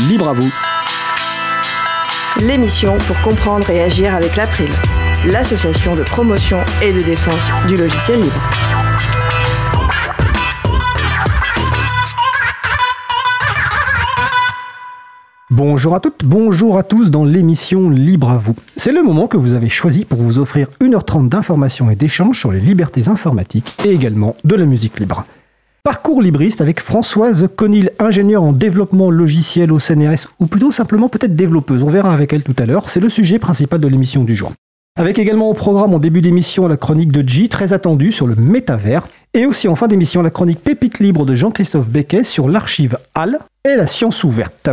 libre à vous. L'émission pour comprendre et agir avec l'April, l'association de promotion et de défense du logiciel libre. Bonjour à toutes, bonjour à tous dans l'émission Libre à vous. C'est le moment que vous avez choisi pour vous offrir 1h30 d'informations et d'échanges sur les libertés informatiques et également de la musique libre. Parcours libriste avec Françoise Conil, ingénieure en développement logiciel au CNRS, ou plutôt simplement peut-être développeuse, on verra avec elle tout à l'heure, c'est le sujet principal de l'émission du jour. Avec également au programme en début d'émission la chronique de G, très attendue sur le métavers, et aussi en fin d'émission la chronique Pépite libre de Jean-Christophe Becquet sur l'archive HAL et la science ouverte.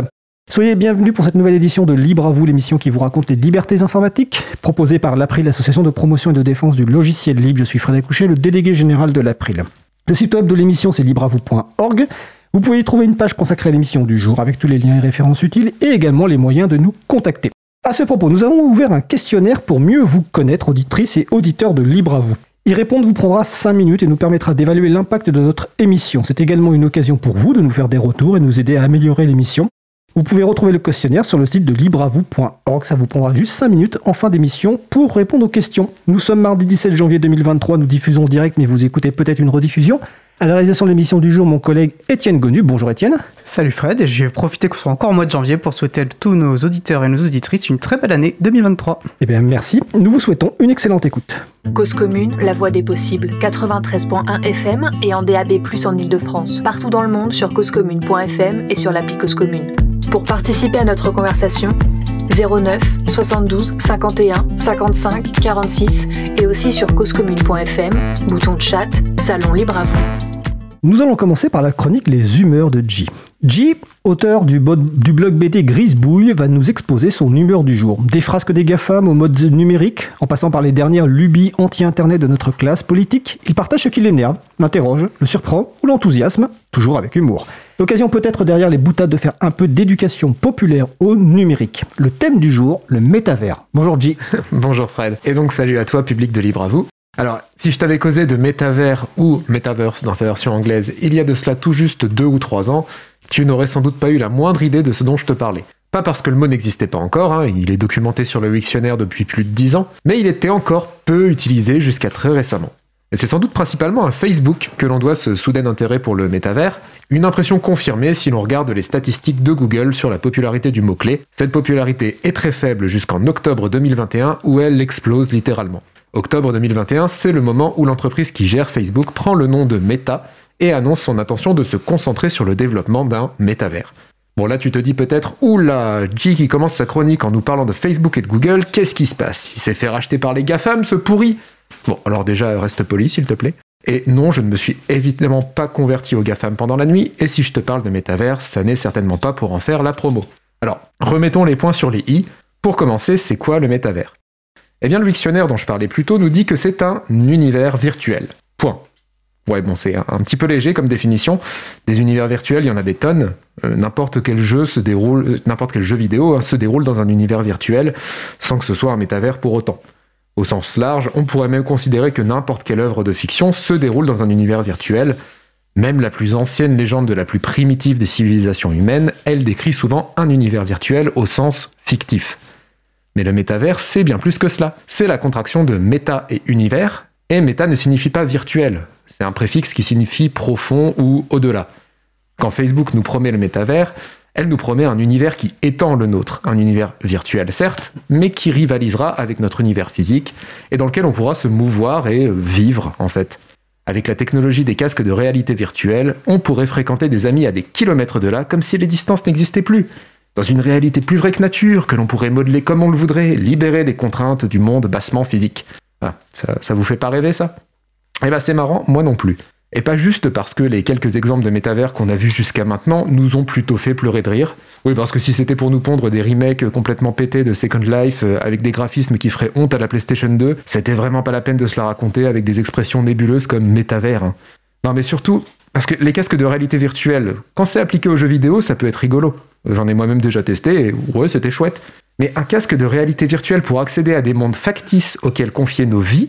Soyez bienvenus pour cette nouvelle édition de Libre à vous, l'émission qui vous raconte les libertés informatiques, proposée par l'April, l'association de promotion et de défense du logiciel libre. Je suis Frédéric Couchet, le délégué général de l'April. Le site web de l'émission, c'est libreavou.org. Vous pouvez y trouver une page consacrée à l'émission du jour avec tous les liens et références utiles et également les moyens de nous contacter. À ce propos, nous avons ouvert un questionnaire pour mieux vous connaître, auditrices et auditeurs de Libre à vous. Y répondre vous prendra 5 minutes et nous permettra d'évaluer l'impact de notre émission. C'est également une occasion pour vous de nous faire des retours et nous aider à améliorer l'émission. Vous pouvez retrouver le questionnaire sur le site de libreavou.org. Ça vous prendra juste 5 minutes en fin d'émission pour répondre aux questions. Nous sommes mardi 17 janvier 2023. Nous diffusons en direct, mais vous écoutez peut-être une rediffusion. À la réalisation de l'émission du jour, mon collègue Étienne Gonu. Bonjour Étienne. Salut Fred, et je vais profiter qu'on soit encore au mois de janvier pour souhaiter à tous nos auditeurs et nos auditrices une très belle année 2023. Eh bien merci, nous vous souhaitons une excellente écoute. Cause commune, la voix des possibles, 93.1 FM et en DAB+, en Ile-de-France. Partout dans le monde sur causecommune.fm et sur l'appli Cause Commune. Pour participer à notre conversation, 09 72 51 55 46 et aussi sur causecommune.fm, bouton de chat, salon libre à vous. Nous allons commencer par la chronique Les humeurs de G. G, auteur du, du blog BD Grisebouille, va nous exposer son humeur du jour. Des frasques des GAFAM au mode numérique, en passant par les dernières lubies anti-internet de notre classe politique, il partage ce qui l'énerve, l'interroge, le surprend ou l'enthousiasme, toujours avec humour. L'occasion peut-être derrière les boutades de faire un peu d'éducation populaire au numérique. Le thème du jour, le métavers. Bonjour G. Bonjour Fred. Et donc salut à toi, public de Libre à vous. Alors, si je t'avais causé de métavers ou metaverse dans sa version anglaise il y a de cela tout juste deux ou trois ans, tu n'aurais sans doute pas eu la moindre idée de ce dont je te parlais. Pas parce que le mot n'existait pas encore, hein, il est documenté sur le Wiktionnaire depuis plus de dix ans, mais il était encore peu utilisé jusqu'à très récemment. C'est sans doute principalement à Facebook que l'on doit ce soudain intérêt pour le métavers, une impression confirmée si l'on regarde les statistiques de Google sur la popularité du mot-clé. Cette popularité est très faible jusqu'en octobre 2021 où elle explose littéralement. Octobre 2021, c'est le moment où l'entreprise qui gère Facebook prend le nom de Meta et annonce son intention de se concentrer sur le développement d'un métavers. Bon là tu te dis peut-être, oula, G qui commence sa chronique en nous parlant de Facebook et de Google, qu'est-ce qui se passe? Il s'est fait racheter par les GAFAM, ce pourri? Bon, alors déjà, reste poli s'il te plaît. Et non, je ne me suis évidemment pas converti aux GAFAM pendant la nuit, et si je te parle de métavers, ça n'est certainement pas pour en faire la promo. Alors, remettons les points sur les i. Pour commencer, c'est quoi le métavers eh bien, le dictionnaire dont je parlais plus tôt nous dit que c'est un univers virtuel. Point. Ouais, bon, c'est un, petit peu léger comme définition. Des univers virtuels, il y en a des tonnes. Euh, n'importe quel jeu se déroule, euh, n'importe quel jeu vidéo hein, se déroule dans un univers virtuel, sans que ce soit un métavers pour autant. Au sens large, on pourrait même considérer que n'importe quelle œuvre de fiction se déroule dans un univers virtuel. Même la plus ancienne légende de la plus primitive des civilisations humaines, elle décrit souvent un univers virtuel au sens fictif. Mais le métavers, c'est bien plus que cela. C'est la contraction de méta et univers, et méta ne signifie pas virtuel. C'est un préfixe qui signifie profond ou au-delà. Quand Facebook nous promet le métavers, elle nous promet un univers qui étend le nôtre, un univers virtuel certes, mais qui rivalisera avec notre univers physique, et dans lequel on pourra se mouvoir et vivre en fait. Avec la technologie des casques de réalité virtuelle, on pourrait fréquenter des amis à des kilomètres de là comme si les distances n'existaient plus dans une réalité plus vraie que nature, que l'on pourrait modeler comme on le voudrait, libérer des contraintes du monde bassement physique. Ah, ça, ça vous fait pas rêver ça? Eh ben c'est marrant, moi non plus. Et pas juste parce que les quelques exemples de métavers qu'on a vus jusqu'à maintenant nous ont plutôt fait pleurer de rire. Oui, parce que si c'était pour nous pondre des remakes complètement pétés de Second Life euh, avec des graphismes qui feraient honte à la PlayStation 2, c'était vraiment pas la peine de se la raconter avec des expressions nébuleuses comme métavers. Hein. Non mais surtout, parce que les casques de réalité virtuelle, quand c'est appliqué aux jeux vidéo, ça peut être rigolo. J'en ai moi-même déjà testé et c'était chouette. Mais un casque de réalité virtuelle pour accéder à des mondes factices auxquels confier nos vies,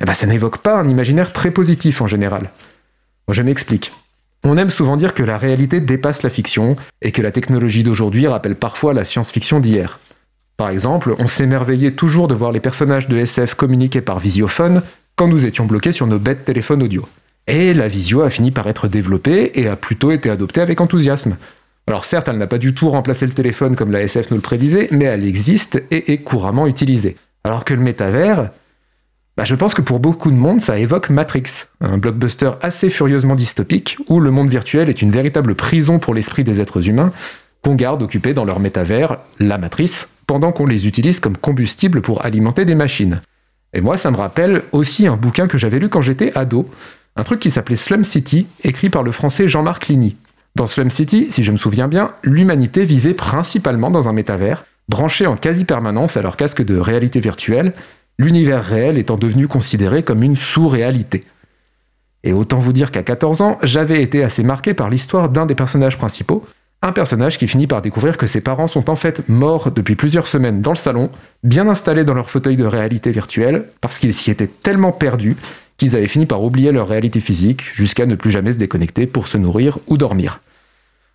eh ben, ça n'évoque pas un imaginaire très positif en général. je m'explique. On aime souvent dire que la réalité dépasse la fiction et que la technologie d'aujourd'hui rappelle parfois la science-fiction d'hier. Par exemple, on s'émerveillait toujours de voir les personnages de SF communiquer par visiophone quand nous étions bloqués sur nos bêtes téléphones audio. Et la visio a fini par être développée et a plutôt été adoptée avec enthousiasme. Alors certes, elle n'a pas du tout remplacé le téléphone comme la SF nous le prédisait, mais elle existe et est couramment utilisée. Alors que le métavers, bah, je pense que pour beaucoup de monde, ça évoque Matrix, un blockbuster assez furieusement dystopique, où le monde virtuel est une véritable prison pour l'esprit des êtres humains, qu'on garde occupés dans leur métavers, la matrice, pendant qu'on les utilise comme combustible pour alimenter des machines. Et moi, ça me rappelle aussi un bouquin que j'avais lu quand j'étais ado, un truc qui s'appelait Slum City, écrit par le français Jean-Marc Ligny. Dans Slum City, si je me souviens bien, l'humanité vivait principalement dans un métavers, branché en quasi-permanence à leur casque de réalité virtuelle, l'univers réel étant devenu considéré comme une sous-réalité. Et autant vous dire qu'à 14 ans, j'avais été assez marqué par l'histoire d'un des personnages principaux, un personnage qui finit par découvrir que ses parents sont en fait morts depuis plusieurs semaines dans le salon, bien installés dans leur fauteuil de réalité virtuelle, parce qu'ils s'y étaient tellement perdus qu'ils avaient fini par oublier leur réalité physique, jusqu'à ne plus jamais se déconnecter pour se nourrir ou dormir.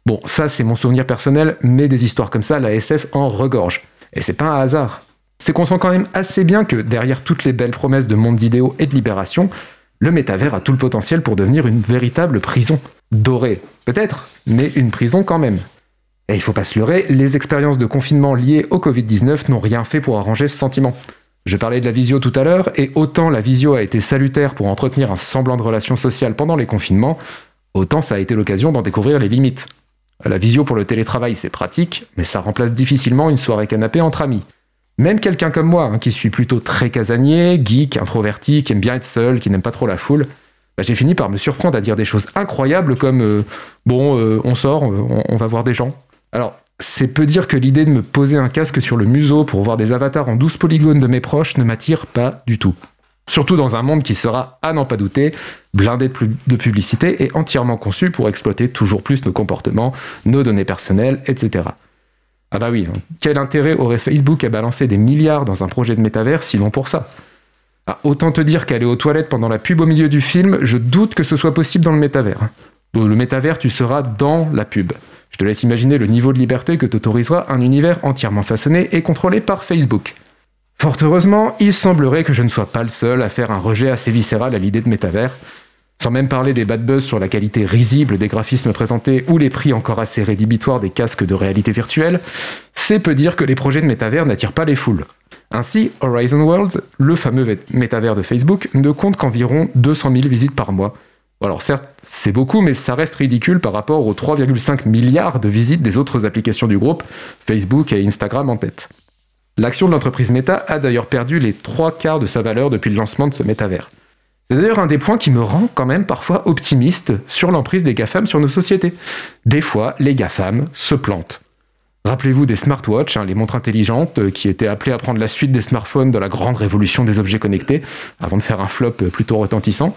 Bon, ça c'est mon souvenir personnel, mais des histoires comme ça, la SF en regorge. Et c'est pas un hasard c'est qu'on sent quand même assez bien que derrière toutes les belles promesses de mondes idéaux et de libération, le métavers a tout le potentiel pour devenir une véritable prison. Dorée, peut-être, mais une prison quand même. Et il faut pas se leurrer, les expériences de confinement liées au Covid-19 n'ont rien fait pour arranger ce sentiment. Je parlais de la visio tout à l'heure, et autant la visio a été salutaire pour entretenir un semblant de relation sociale pendant les confinements, autant ça a été l'occasion d'en découvrir les limites. La visio pour le télétravail, c'est pratique, mais ça remplace difficilement une soirée canapé entre amis. Même quelqu'un comme moi, hein, qui suis plutôt très casanier, geek, introverti, qui aime bien être seul, qui n'aime pas trop la foule, bah, j'ai fini par me surprendre à dire des choses incroyables comme euh, bon, euh, on sort, on, on, va voir des gens. Alors, c'est peu dire que l'idée de me poser un casque sur le museau pour voir des avatars en 12 polygones de mes proches ne m'attire pas du tout. Surtout dans un monde qui sera, à n'en pas douter, blindé de publicité et entièrement conçu pour exploiter toujours plus nos comportements, nos données personnelles, etc. Ah bah oui, hein. quel intérêt aurait Facebook à balancer des milliards dans un projet de métavers sinon pour ça? Ah, Autant te dire qu'aller aux toilettes pendant la pub au milieu du film, je doute que ce soit possible dans le métavers. Dans le métavers, tu seras dans la pub. Je te laisse imaginer le niveau de liberté que t'autorisera un univers entièrement façonné et contrôlé par Facebook. Fort heureusement, il semblerait que je ne sois pas le seul à faire un rejet assez viscéral à l'idée de métavers, sans même parler des bad buzz sur la qualité risible des graphismes présentés ou les prix encore assez rédhibitoires des casques de réalité virtuelle, c'est peu dire que les projets de métavers n'attirent pas les foules. Ainsi, Horizon Worlds, le fameux métavers de Facebook, ne compte qu'environ 200 000 visites par mois. Alors certes, c'est beaucoup, mais ça reste ridicule par rapport aux 3,5 milliards de visites des autres applications du groupe, Facebook et Instagram en tête. L'action de l'entreprise Meta a d'ailleurs perdu les trois quarts de sa valeur depuis le lancement de ce métavers. C'est d'ailleurs un des points qui me rend quand même parfois optimiste sur l'emprise des GAFAM sur nos sociétés. Des fois, les GAFAM se plantent. Rappelez-vous des smartwatches, hein, les montres intelligentes euh, qui étaient appelées à prendre la suite des smartphones dans la grande révolution des objets connectés, avant de faire un flop euh, plutôt retentissant.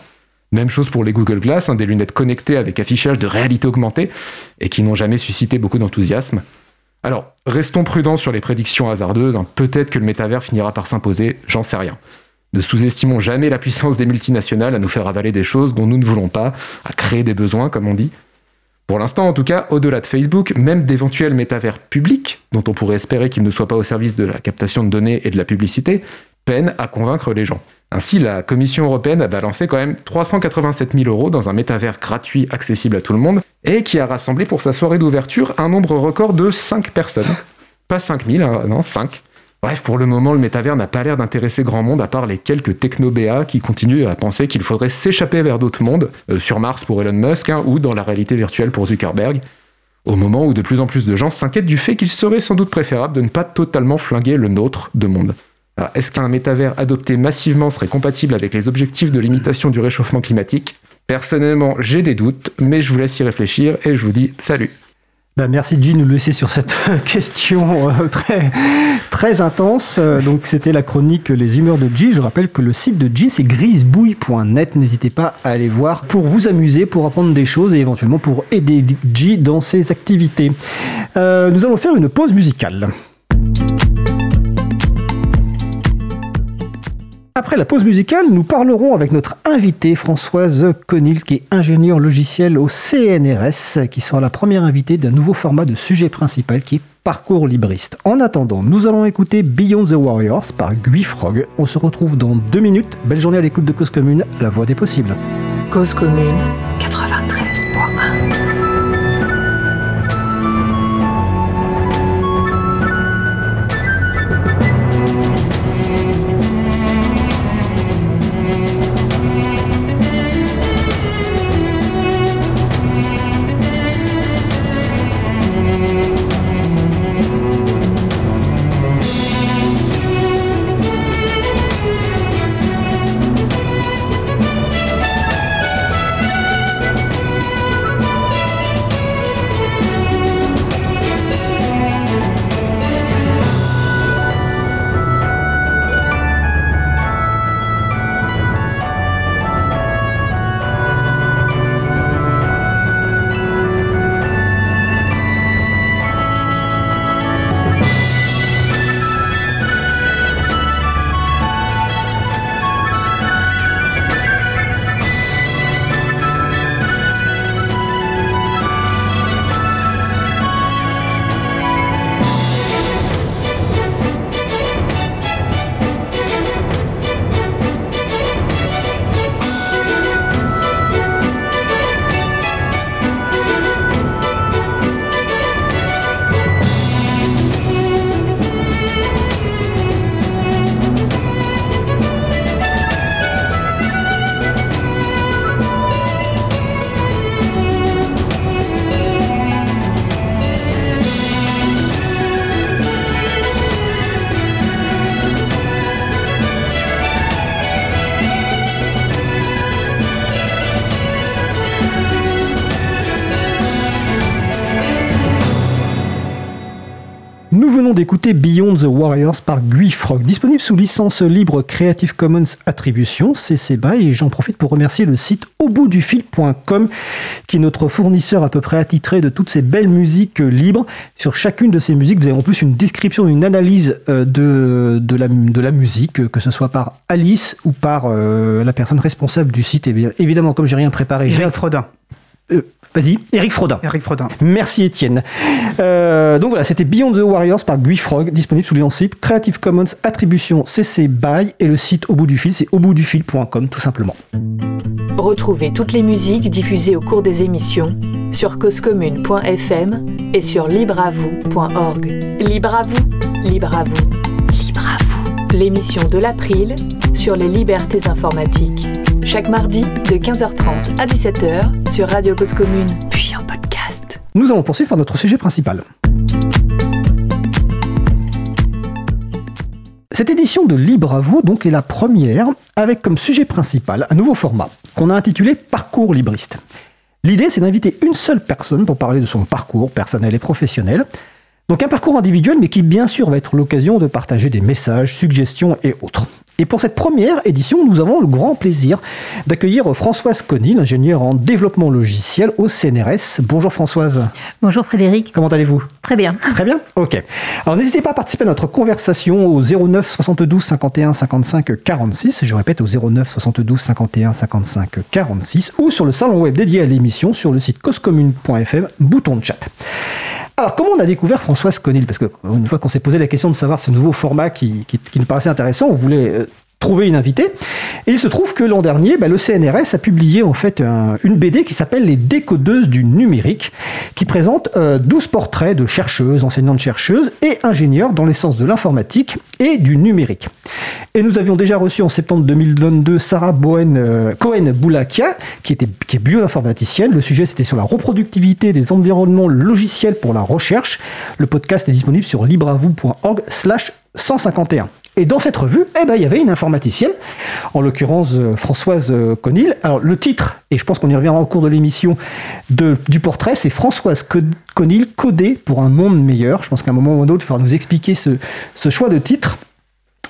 Même chose pour les Google Glass, hein, des lunettes connectées avec affichage de réalité augmentée, et qui n'ont jamais suscité beaucoup d'enthousiasme. Alors, restons prudents sur les prédictions hasardeuses, hein. peut-être que le métavers finira par s'imposer, j'en sais rien. Ne sous-estimons jamais la puissance des multinationales à nous faire avaler des choses dont nous ne voulons pas, à créer des besoins, comme on dit. Pour l'instant, en tout cas, au-delà de Facebook, même d'éventuels métavers publics, dont on pourrait espérer qu'ils ne soient pas au service de la captation de données et de la publicité, peinent à convaincre les gens. Ainsi, la Commission européenne a balancé quand même 387 000 euros dans un métavers gratuit accessible à tout le monde, et qui a rassemblé pour sa soirée d'ouverture un nombre record de 5 personnes. Pas 5 000, hein, non, 5. Bref, pour le moment, le métavers n'a pas l'air d'intéresser grand monde à part les quelques techno-BA qui continuent à penser qu'il faudrait s'échapper vers d'autres mondes, euh, sur Mars pour Elon Musk hein, ou dans la réalité virtuelle pour Zuckerberg, au moment où de plus en plus de gens s'inquiètent du fait qu'il serait sans doute préférable de ne pas totalement flinguer le nôtre de monde. Est-ce qu'un métavers adopté massivement serait compatible avec les objectifs de limitation du réchauffement climatique? Personnellement, j'ai des doutes, mais je vous laisse y réfléchir et je vous dis salut bah, merci G de nous laisser sur cette question euh, très, très intense. Euh, donc c'était la chronique Les humeurs de G. Je rappelle que le site de G c'est grisebouille.net. N'hésitez pas à aller voir pour vous amuser, pour apprendre des choses et éventuellement pour aider G dans ses activités. Euh, nous allons faire une pause musicale. Après la pause musicale, nous parlerons avec notre invitée Françoise Conil, qui est ingénieure logicielle au CNRS, qui sera la première invitée d'un nouveau format de sujet principal qui est Parcours libriste. En attendant, nous allons écouter Beyond the Warriors par Guy Frog. On se retrouve dans deux minutes. Belle journée à l'écoute de Cause Commune, la voix des possibles. Cause commune 93.1 d'écouter Beyond the Warriors par Guy Frog, disponible sous licence libre Creative Commons Attribution, CC BY, et j'en profite pour remercier le site auboutdufil.com, qui est notre fournisseur à peu près attitré de toutes ces belles musiques libres. Sur chacune de ces musiques, vous avez en plus une description, une analyse euh, de, de, la, de la musique, que ce soit par Alice ou par euh, la personne responsable du site. Et bien, évidemment, comme j'ai rien préparé, j'ai... Frodin. Euh, Vas-y, Eric Frodin. Eric Frodin. Merci Étienne. Euh, donc voilà, c'était Beyond the Warriors par Guy Frog, disponible sous licence Creative Commons Attribution CC BY et le site au bout du fil, c'est au bout du fil.com tout simplement. Retrouvez toutes les musiques diffusées au cours des émissions sur causecommune.fm et sur libreavoue.org. Libre à vous, libre à vous, libre à vous. L'émission de l'April sur les libertés informatiques. Chaque mardi de 15h30 à 17h sur Radio Cause Commune, puis en podcast. Nous allons poursuivre par notre sujet principal. Cette édition de Libre à vous donc est la première avec comme sujet principal un nouveau format qu'on a intitulé Parcours libriste. L'idée c'est d'inviter une seule personne pour parler de son parcours personnel et professionnel. Donc un parcours individuel mais qui bien sûr va être l'occasion de partager des messages, suggestions et autres. Et pour cette première édition, nous avons le grand plaisir d'accueillir Françoise Conil, ingénieure en développement logiciel au CNRS. Bonjour Françoise. Bonjour Frédéric. Comment allez-vous? Très bien. Très bien? Ok. Alors n'hésitez pas à participer à notre conversation au 09 72 51 55 46. Je répète au 09 72 51 55 46 ou sur le salon web dédié à l'émission sur le site causecommune.fm, bouton de chat. Alors, comment on a découvert Françoise Conil Parce qu'une fois qu'on s'est posé la question de savoir ce nouveau format qui, qui, nous paraissait intéressant, on voulait euh, trouver une invitée. Et il se trouve que l'an dernier, bah, le CNRS a publié en fait un, une BD qui s'appelle Les décodeuses du numérique, qui présente euh, 12 portraits de chercheuses, enseignantes-chercheuses et ingénieurs dans l'essence de l'informatique et du numérique. Et nous avions déjà reçu en septembre 2022 Sarah euh, Cohen-Boulakia, qui, était, est bioinformaticienne. Le sujet c'était sur la reproductivité des environnements logiciels pour la recherche. Le podcast est disponible sur libreavoue.org slash 151. Et dans cette revue, eh ben, il y avait une informaticienne, en l'occurrence euh, Françoise euh, Conil. Alors le titre, et je pense qu'on y reviendra au cours de l'émission du portrait, c'est Françoise Co- Conil, codée pour un monde meilleur. Je pense qu'à un moment ou un autre, il faudra nous expliquer ce, choix de titre.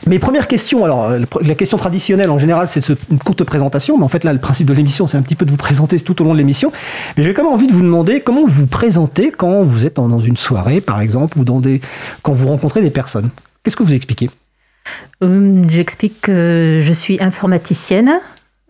Mes premières questions, alors euh, la question traditionnelle en général c'est une courte présentation, mais en fait là le principe de l'émission c'est un petit peu de vous présenter tout au long de l'émission. Mais j'ai quand même envie de vous demander comment vous vous présentez quand vous êtes dans une soirée par exemple ou quand vous rencontrez des personnes. Qu'est-ce que vous expliquez? J'explique que je suis informaticienne.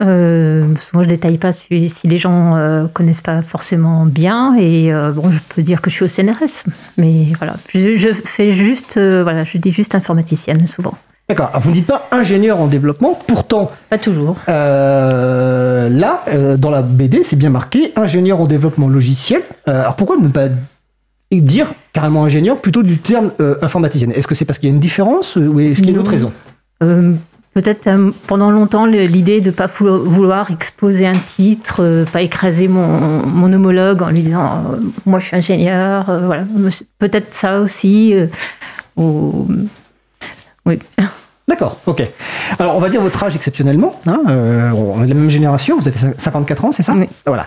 Euh, souvent, je ne détaille pas si, si les gens ne connaissent pas forcément bien. Et bon, je peux dire que je suis au CNRS. Mais voilà, je, je fais juste, voilà, je dis juste informaticienne souvent. D'accord. vous ne dites pas ingénieur en développement, pourtant. Pas toujours. Euh, là, euh, dans la BD, c'est bien marqué ingénieur en développement logiciel. Euh, alors pourquoi ne pas dire carrément ingénieur plutôt du terme informaticienne Est-ce que c'est parce qu'il y a une différence ou est-ce qu'il y a une autre raison? Peut-être pendant longtemps l'idée de ne pas vouloir exposer un titre, pas écraser mon, mon, homologue en lui disant moi je suis ingénieur, voilà. Peut-être ça aussi. Oui. D'accord, ok. Alors, on va dire votre âge exceptionnellement. Hein, euh, on est de la même génération, vous avez 54 ans, c'est ça Oui. Voilà.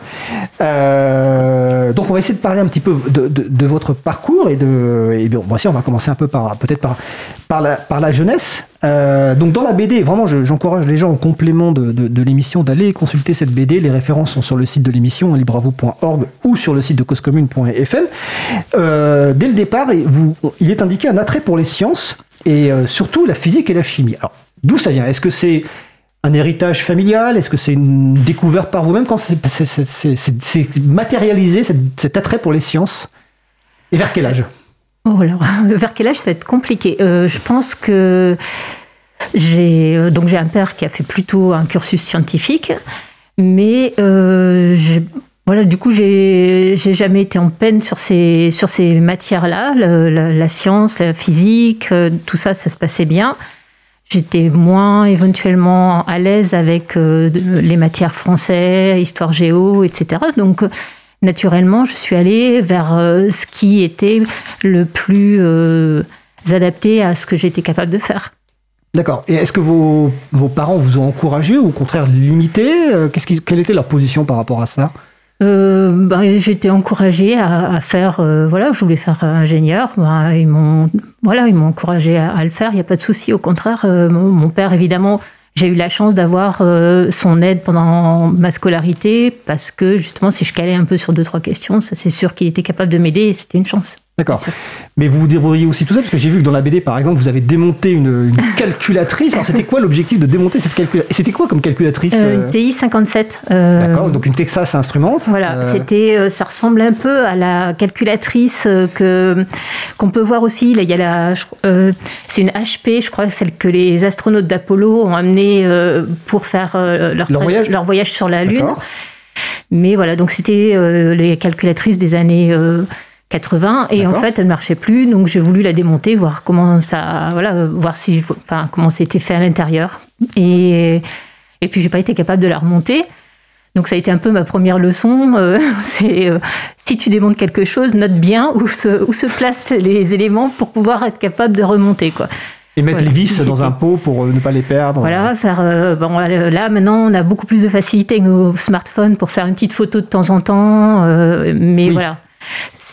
Euh, donc, on va essayer de parler un petit peu de, votre parcours et de. Et bien, on va commencer un peu par peut-être par, par, la, par la jeunesse. Euh, donc, dans la BD, vraiment, j'encourage les gens au complément de, l'émission d'aller consulter cette BD. Les références sont sur le site de l'émission, libravo.org ou sur le site de causecommune.fm. dès le départ, vous, il est indiqué un attrait pour les sciences et euh, surtout la physique et la chimie. Alors, d'où ça vient? Est-ce que c'est un héritage familial? Est-ce que c'est une découverte par vous-même? Quand c'est matérialisé, cet, attrait pour les sciences? Et vers quel âge? Oh, alors, Vers quel âge? Ça va être compliqué. Euh, Je pense que j'ai euh, j'ai un père qui a fait plutôt un cursus scientifique, mais je voilà, du coup, j'ai jamais été en peine sur ces, sur ces matières-là. La, science, la physique, euh, tout ça, ça se passait bien. J'étais moins éventuellement à l'aise avec euh, les matières françaises, histoire géo, etc. Donc, naturellement, je suis allée vers euh, ce qui était le plus adapté à ce que j'étais capable de faire. D'accord. Et est-ce que vos, vos, parents vous ont encouragé ou au contraire limité? Quelle était leur position par rapport à ça? Euh, bah, J'étais encouragée à, faire, euh, voilà, je voulais faire ingénieur. Bah, ils m'ont, voilà, ils m'ont encouragée à, le faire. Il n'y a pas de souci. Au contraire, euh, mon, père, évidemment, j'ai eu la chance d'avoir son aide pendant ma scolarité parce que justement, si je calais un peu sur deux trois questions, ça c'est sûr qu'il était capable de m'aider. et C'était une chance. D'accord. Mais vous vous débrouillez aussi tout ça, parce que j'ai vu que dans la BD, par exemple, vous avez démonté une, calculatrice. Alors, c'était quoi l'objectif de démonter cette calculatrice C'était quoi comme calculatrice euh, Une euh TI 57. Euh, D'accord, donc une Texas Instruments. Voilà, c'était, ça ressemble un peu à la calculatrice que qu'on peut voir aussi. Là, il y a la, c'est une HP, je crois, celle que les astronautes d'Apollo ont amenée pour faire leur, voyage leur voyage sur la Lune. Mais voilà, donc c'était les calculatrices des années 80 et en fait elle ne marchait plus donc j'ai voulu la démonter voir comment ça voilà voir si enfin, comment c'était fait à l'intérieur. Et et puis j'ai pas été capable de la remonter. Donc ça a été un peu ma première leçon euh, c'est euh, si tu démontes quelque chose note bien où se, où se placent les éléments pour pouvoir être capable de remonter quoi. Et mettre les vis dans un pot pour euh, ne pas les perdre. Voilà, faire. bon, là maintenant, on a beaucoup plus de facilité avec nos smartphones pour faire une petite photo de temps en temps, mais voilà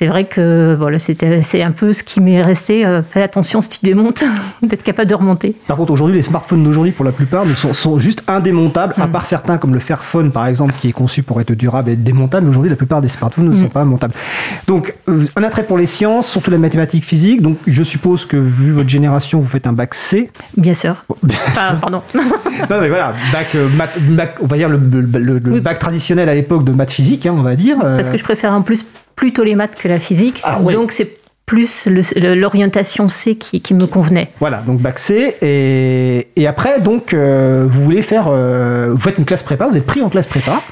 c'est vrai que voilà, c'est un peu ce qui m'est resté. Euh, fais attention si tu démontes, d'être capable de remonter. Par contre, aujourd'hui, les smartphones d'aujourd'hui, pour la plupart, sont, sont juste indémontables, à mm. part certains comme le Fairphone, par exemple, qui est conçu pour être durable et être démontable. Aujourd'hui, la plupart des smartphones ne sont mm. pas montables. Donc, euh, un attrait pour les sciences, surtout la mathématique physique. Donc, je suppose que, vu votre génération, vous faites un bac C. Bien sûr. Pardon. non, mais voilà, bac, euh, on va dire le, bac traditionnel à l'époque de maths physique, hein, on va dire. Parce que je préfère en plus plutôt les maths que la physique. Ah donc c'est plus l'orientation C qui, me convenait. Voilà, donc bac C. Et, et après, donc, euh, vous voulez faire. Euh, vous faites une classe prépa, vous êtes pris en classe prépa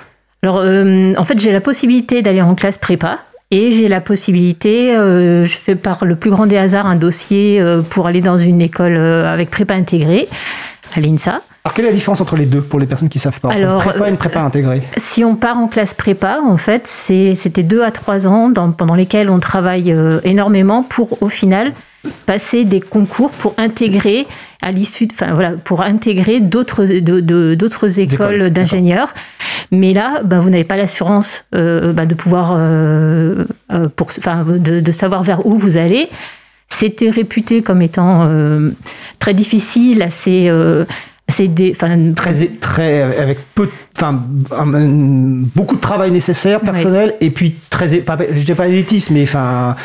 Alors, euh, en fait, j'ai la possibilité d'aller en classe prépa. Et j'ai la possibilité, je fais par le plus grand des hasards un dossier pour aller dans une école avec prépa intégrée à l'INSA. Alors, quelle est la différence entre les deux pour les personnes qui ne savent pas Alors, prépa et une prépa intégrée? Si on part en classe prépa, en fait, c'était deux à trois ans pendant lesquels on travaille euh, énormément pour, au final, passer des concours pour intégrer à l'issue, enfin voilà, pour intégrer d'autres d'autres écoles d'ingénieurs. Mais là, ben, vous n'avez pas l'assurance euh, ben, de pouvoir, euh, pour, enfin, de, de, savoir vers où vous allez. C'était réputé comme étant très difficile, assez c'est des, enfin, Très, très, avec peu, enfin, beaucoup de travail nécessaire, personnel, et puis très, pas, je dirais pas élitiste, mais enfin,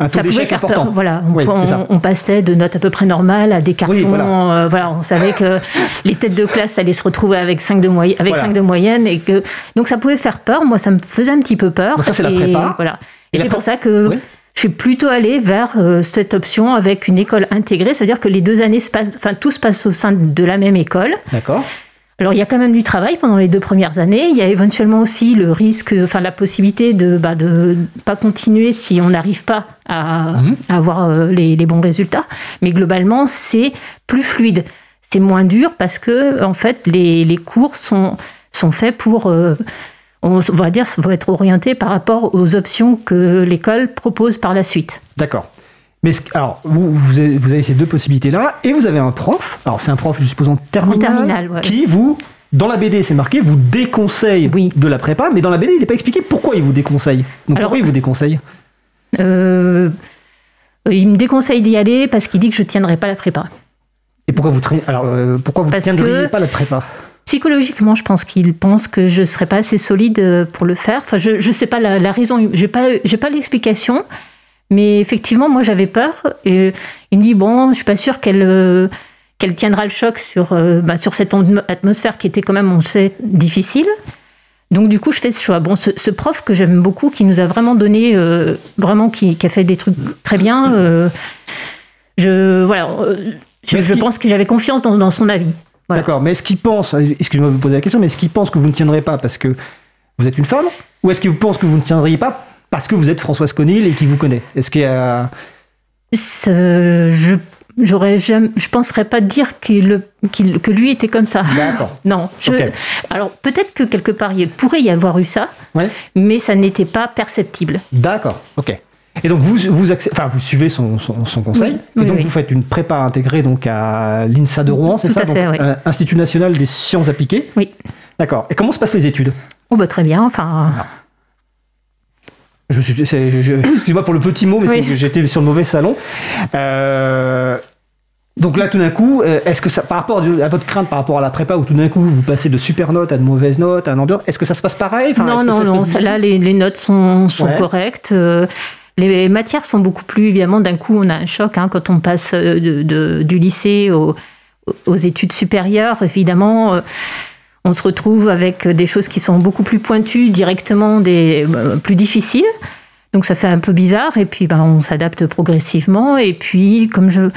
un taux ça pouvait d'échec faire important. peur. Voilà, on, Oui, on- on passait de notes à peu près normales à des cartons. Oui, voilà. euh, voilà, on savait que les têtes de classe allaient se retrouver avec 5 de, moyenne, avec Voilà. cinq de moyenne. Et que, donc ça pouvait faire peur. Moi, ça me faisait un petit peu peur. Donc ça, c'est la prépa. Voilà. Et c'est pour ça que. Je suis plutôt allée vers euh, cette option avec une école intégrée. C'est-à-dire que les deux années se passent, enfin tout se passe au sein de la même école. D'accord. Alors il y a quand même du travail pendant les deux premières années. Il y a éventuellement aussi le risque, enfin la possibilité de bah, de pas continuer si on n'arrive pas à, Mhm. à avoir euh, les, les bons résultats. Mais globalement c'est plus fluide, c'est moins dur parce que en fait les, les cours sont sont faits pour euh, on va dire vont être orientés par rapport aux options que l'école propose par la suite. D'accord. Mais alors, vous, vous, avez, vous avez ces deux possibilités-là, et vous avez un prof, alors c'est un prof, je suppose, en terminale, terminale, ouais. qui vous, dans la BD, c'est marqué, vous déconseille Oui. de la prépa, mais dans la BD, il n'est pas expliqué pourquoi il vous déconseille. Donc Alors- pourquoi il vous déconseille? Euh, il me déconseille d'y aller parce qu'il dit que je tiendrai pas la prépa. Et pourquoi vous, alors, euh, pourquoi vous Parce tiendriez que- pas la prépa? Psychologiquement, je pense qu'il pense que je ne serais pas assez solide euh, pour le faire. Enfin, je ne sais pas la, la raison, je n'ai pas, pas l'explication. Mais effectivement, moi, j'avais peur. Et il me dit, bon, je suis pas sûre qu'elle euh, qu'elle tiendra le choc sur, euh, bah, sur cette atmo- atmosphère qui était quand même, on sait, difficile. Donc du coup, je fais ce choix. Bon, ce, ce prof que j'aime beaucoup, qui nous a vraiment donné, euh, vraiment, qui, qui a fait des trucs très bien, euh, je, voilà, euh, je, je pense que j'avais confiance dans, dans son avis. Voilà. D'accord, mais est-ce qu'il pense, excusez-moi de vous poser la question, mais est-ce qu'il pense que vous ne tiendrez pas parce que vous êtes une femme Ou est-ce qu'il pense que vous ne tiendriez pas parce que vous êtes Françoise Conil et qu'il vous connaît? Est-ce qu'il y a... Je j'aurais jamais, je penserais pas dire qu'il, que lui était comme ça. D'accord. Non. je- Ok. Alors peut-être que quelque part il pourrait y avoir eu ça, Ouais. mais ça n'était pas perceptible. D'accord, ok. Et donc vous, vous, accé- enfin, vous suivez son, son, son conseil, Oui, et oui, donc oui. vous faites une prépa intégrée donc à l'INSA de Rouen, c'est ça à fait, euh, Institut national des sciences appliquées. Oui. D'accord. Et comment se passent les études? Oh bah très bien. Enfin, je suis, c'est- je- je- excuse-moi pour le petit mot, mais c'est que j'étais sur le mauvais salon. Euh, donc là, tout d'un coup, euh, est-ce que ça, par rapport à votre crainte par rapport à la prépa, où tout d'un coup vous passez de super notes à de mauvaises notes, à un ambiance, est-ce que ça se passe pareil? Enfin, non que non se non. passe là les, les notes sont, sont Ouais. correctes. euh, les matières sont beaucoup plus évidemment. D'un coup, on a un choc hein, quand on passe euh, du lycée au- aux études supérieures. Évidemment. euh, on se retrouve avec des choses qui sont beaucoup plus pointues, directement des euh, plus difficiles. Donc ça fait un peu bizarre et puis ben, on s'adapte progressivement et puis comme je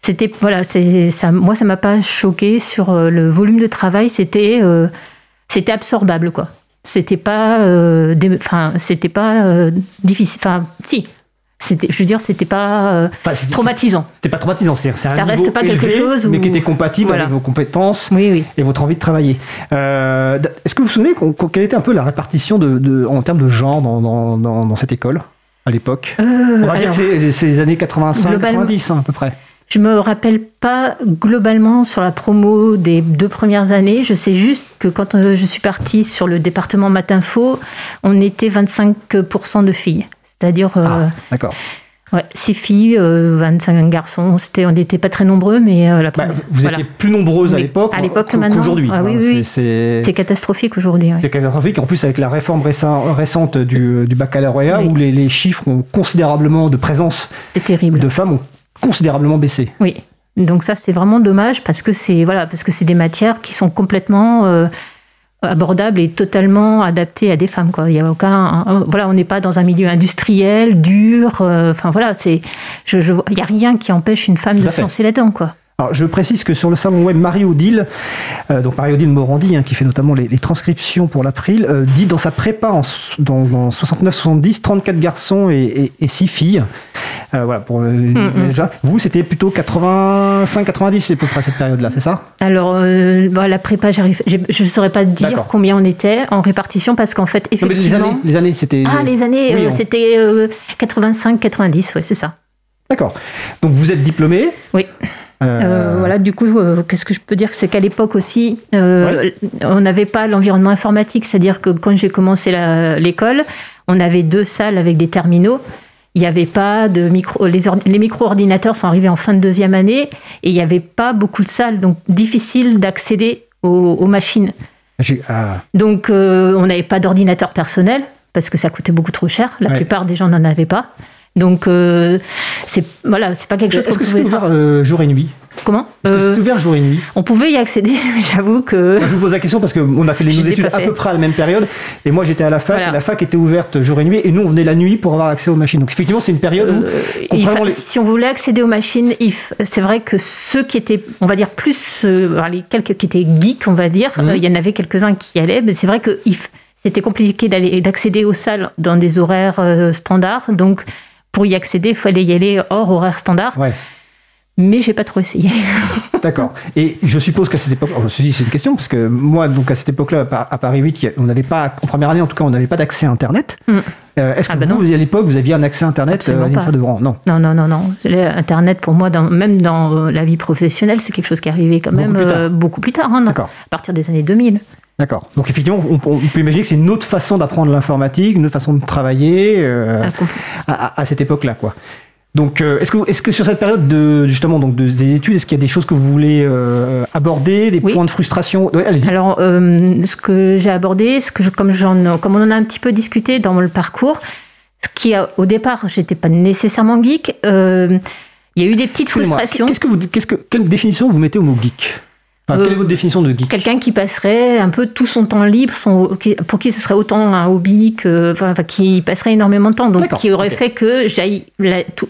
c'était voilà ça moi ça m'a pas choqué sur le volume de travail c'était c'était absorbable quoi c'était pas euh, enfin c'était pas euh, difficile enfin si c'était je veux dire c'était pas euh, Enfin, c'est- traumatisant C'était pas traumatisant, c'est-à-dire c'est un Ça reste pas quelque élevé, chose mais qui était compatible Voilà. avec vos compétences oui oui et votre envie de travailler. Euh, Est-ce que vous vous souvenez quelle était un peu la répartition de, de- en termes de genre dans, dans- dans- dans cette école à l'époque? Euh, On va dire que c'est- c'est les années 85-90 Globalement- à peu près. Je me rappelle pas globalement sur la promo des deux premières années. Je sais juste que quand euh, je suis partie sur le département Matinfo, on était 25% de filles. C'est-à-dire euh, Ah, d'accord. ouais, 6 filles, euh, 25 garçons. C'était, on n'était pas très nombreux, mais euh, la Bah, promo- vous voilà. étiez plus nombreuses à l'époque à l'époque que qu'au- maintenant. qu'aujourd'hui. Ah oui, oui, c'est- catastrophique aujourd'hui. ouais. C'est catastrophique. En plus, avec la réforme récent- récente du, du baccalauréat, Oui. où les, les chiffres ont considérablement de présence de femmes ont considérablement baissé. Oui. Donc ça, c'est vraiment dommage parce que c'est voilà, parce que c'est des matières qui sont complètement euh, abordables et totalement adaptées à des femmes. Quoi. Il y a aucun, un- voilà, on n'est pas dans un milieu industriel dur. euh, Enfin voilà, c'est, je, je il y a rien qui empêche une femme Tout de se lancer là-dedans. Quoi. Alors, je précise que sur le salon web Marie-Odile, euh, donc Marie-Odile Morandi, hein, qui fait notamment les, les transcriptions pour l'April, euh, dit dans sa prépa en, s- dans, dans 69-70, 34 garçons et, 6 filles. Euh, voilà, pour le- mm. déjà. Vous, c'était plutôt 85-90 à peu près cette période-là, c'est ça? Alors bah, la prépa, j'arrive, je ne saurais pas dire combien on était en répartition parce qu'en fait, Non, mais les effectivement. années, les années, c'était. Ah, les années, Oui, on- c'était 85-90, ouais, c'est ça. D'accord. Donc vous êtes diplômé. Oui. Euh, Euh, voilà, du coup, euh, qu'est-ce que je peux dire? C'est qu'à l'époque aussi, euh, on n'avait pas l'environnement informatique, c'est-à-dire que quand j'ai commencé l'école, on avait deux salles avec des terminaux. Il n'y avait pas de micro. Les, les micro-ordinateurs sont arrivés en fin de deuxième année et il n'y avait pas beaucoup de salles, donc difficile d'accéder aux, aux machines. Ah, Donc, on n'avait pas d'ordinateur personnel parce que ça coûtait beaucoup trop cher. La Ouais. plupart des gens n'en avaient pas. Donc, euh, c'est voilà, c'est pas quelque chose qu'on que pouvait faire. ouvert euh, jour et nuit? Comment? Euh, c'était ouvert jour et nuit? On pouvait y accéder, mais j'avoue que Moi, Je vous pose la question parce qu'on a fait les études à peu près à la même période. Et moi, j'étais à la fac. Voilà. Et la fac était ouverte jour et nuit. Et nous, on venait la nuit pour avoir accès aux machines. Donc, effectivement, c'est une période où. Euh, fa- les- Si on voulait accéder aux machines, c'est vrai que ceux qui étaient, on va dire, plus, euh, les quelques qui étaient geeks, on va dire, Mhm. euh, il y en avait quelques-uns qui y allaient, mais c'est vrai que c'était compliqué d'aller, d'accéder aux salles dans des horaires euh, standards. Donc, pour y accéder, il fallait y aller hors horaire standard. Ouais, Mais j'ai pas trop essayé. d'accord. Et je suppose qu'à cette époque. Oh, c'est une question parce que moi, donc à cette époque-là, à Pa- à Paris 8, il y a- on n'avait pas, en première année en tout cas, on n'avait pas d'accès à Internet. Mm. Euh, Est-ce que Ah bah vous, à l'époque, vous aviez un accès à Internet Absolument euh, à l'INSA de Rouen Non. Non, non, non, non. Internet, pour moi, dans- même dans euh, la vie professionnelle, c'est quelque chose qui est arrivé quand Beaucoup même plus tard. euh, beaucoup plus tard, hein, D'accord. à partir des années 2000. D'accord. Donc effectivement, on, on peut imaginer que c'est une autre façon d'apprendre l'informatique, une autre façon de travailler euh, Ah, à, à- à cette époque-là, quoi. Donc, euh, est-ce que, est-ce que sur cette période de justement donc de- des études, est-ce qu'il y a des choses que vous voulez euh, aborder, des Oui. points de frustration? Ouais, Allez-y. Alors, euh, ce que j'ai abordé, ce que je- comme, j'en- comme on en a un petit peu discuté dans le parcours, ce qui a, au départ, j'étais pas nécessairement geek. euh, il y a eu des petites Excusez-moi, frustrations. Qu'est-ce que vous, qu'est-ce que, quelle définition vous mettez au mot geek? Enfin, Euh, Quelle est votre définition de geek Quelqu'un qui passerait un peu tout son temps libre, son, pour qui ce serait autant un hobby que, enfin, qui passerait énormément de temps, donc qui aurait fait que j'aille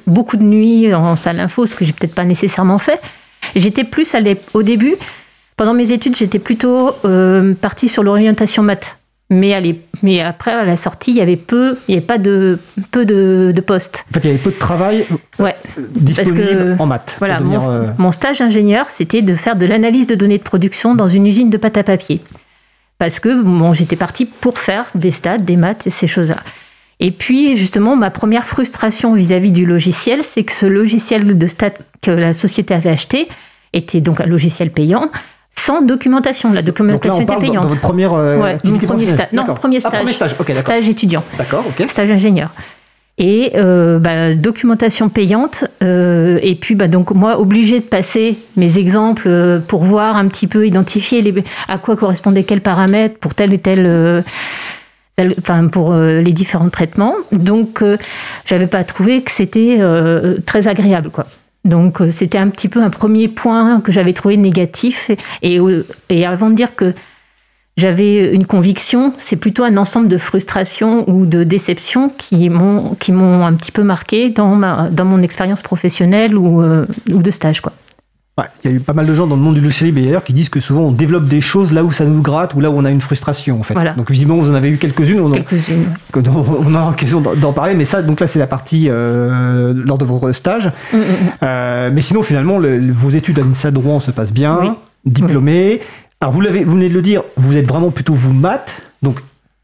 beaucoup de nuits en salle info, ce que j'ai peut-être pas nécessairement fait. J'étais plus à au début, pendant mes études, j'étais plutôt euh, partie sur l'orientation maths. Mais, à l'ép- mais après, à la sortie, il y avait peu, il n'y avait pas de, peu de, de postes. En fait, il y avait peu de travail Ouais. euh, disponible que- en maths. Voilà, mon, euh, mon stage ingénieur, c'était de faire de l'analyse de données de production dans une usine de pâte à papier. Parce que bon, j'étais partie pour faire des stats, des maths et ces choses-là. Et puis, justement, ma première frustration vis-à-vis du logiciel, c'est que ce logiciel de stats que la société avait acheté était donc un logiciel payant, sans documentation. La donc là, documentation on était payante. dans votre première euh, Ouais, mon activité premier stage. Non, Ah, stage. premier stage. D'accord. Stage étudiant D'accord, ok. stage ingénieur. Et euh, bah, documentation payante. euh, et puis, bah, donc, moi, obligée de passer mes exemples euh, pour voir un petit peu, identifier les, à quoi correspondaient quels paramètres pour tel et tel. tel- Enfin, pour les différents traitements. Donc, j'avais pas trouvé que c'était très agréable, quoi. Donc, euh, c'était un petit peu un premier point que j'avais trouvé négatif. Euh, et avant de dire que j'avais une conviction, c'est plutôt un ensemble de frustrations ou de déceptions qui m'ont qui m'ont un petit peu marqué dans ma dans mon expérience professionnelle ou euh, ou de stage quoi. Ouais, il y a eu pas mal de gens dans le monde du logiciel libre d'ailleurs qui disent que souvent on développe des choses là où ça nous gratte ou là où on a une frustration en fait. Voilà. Donc visiblement vous en avez eu quelques-unes, on, Quelques-unes. on aura l'occasion d'en parler, mais ça donc là c'est la partie euh, lors de votre stage. Mm, mm, mm. Euh, mais sinon finalement le- le- vos études à l'INSA de Rouen se passent bien, Oui. diplômé. Alors vous l'avez, vous venez de le dire, vous êtes vraiment plutôt vous maths, donc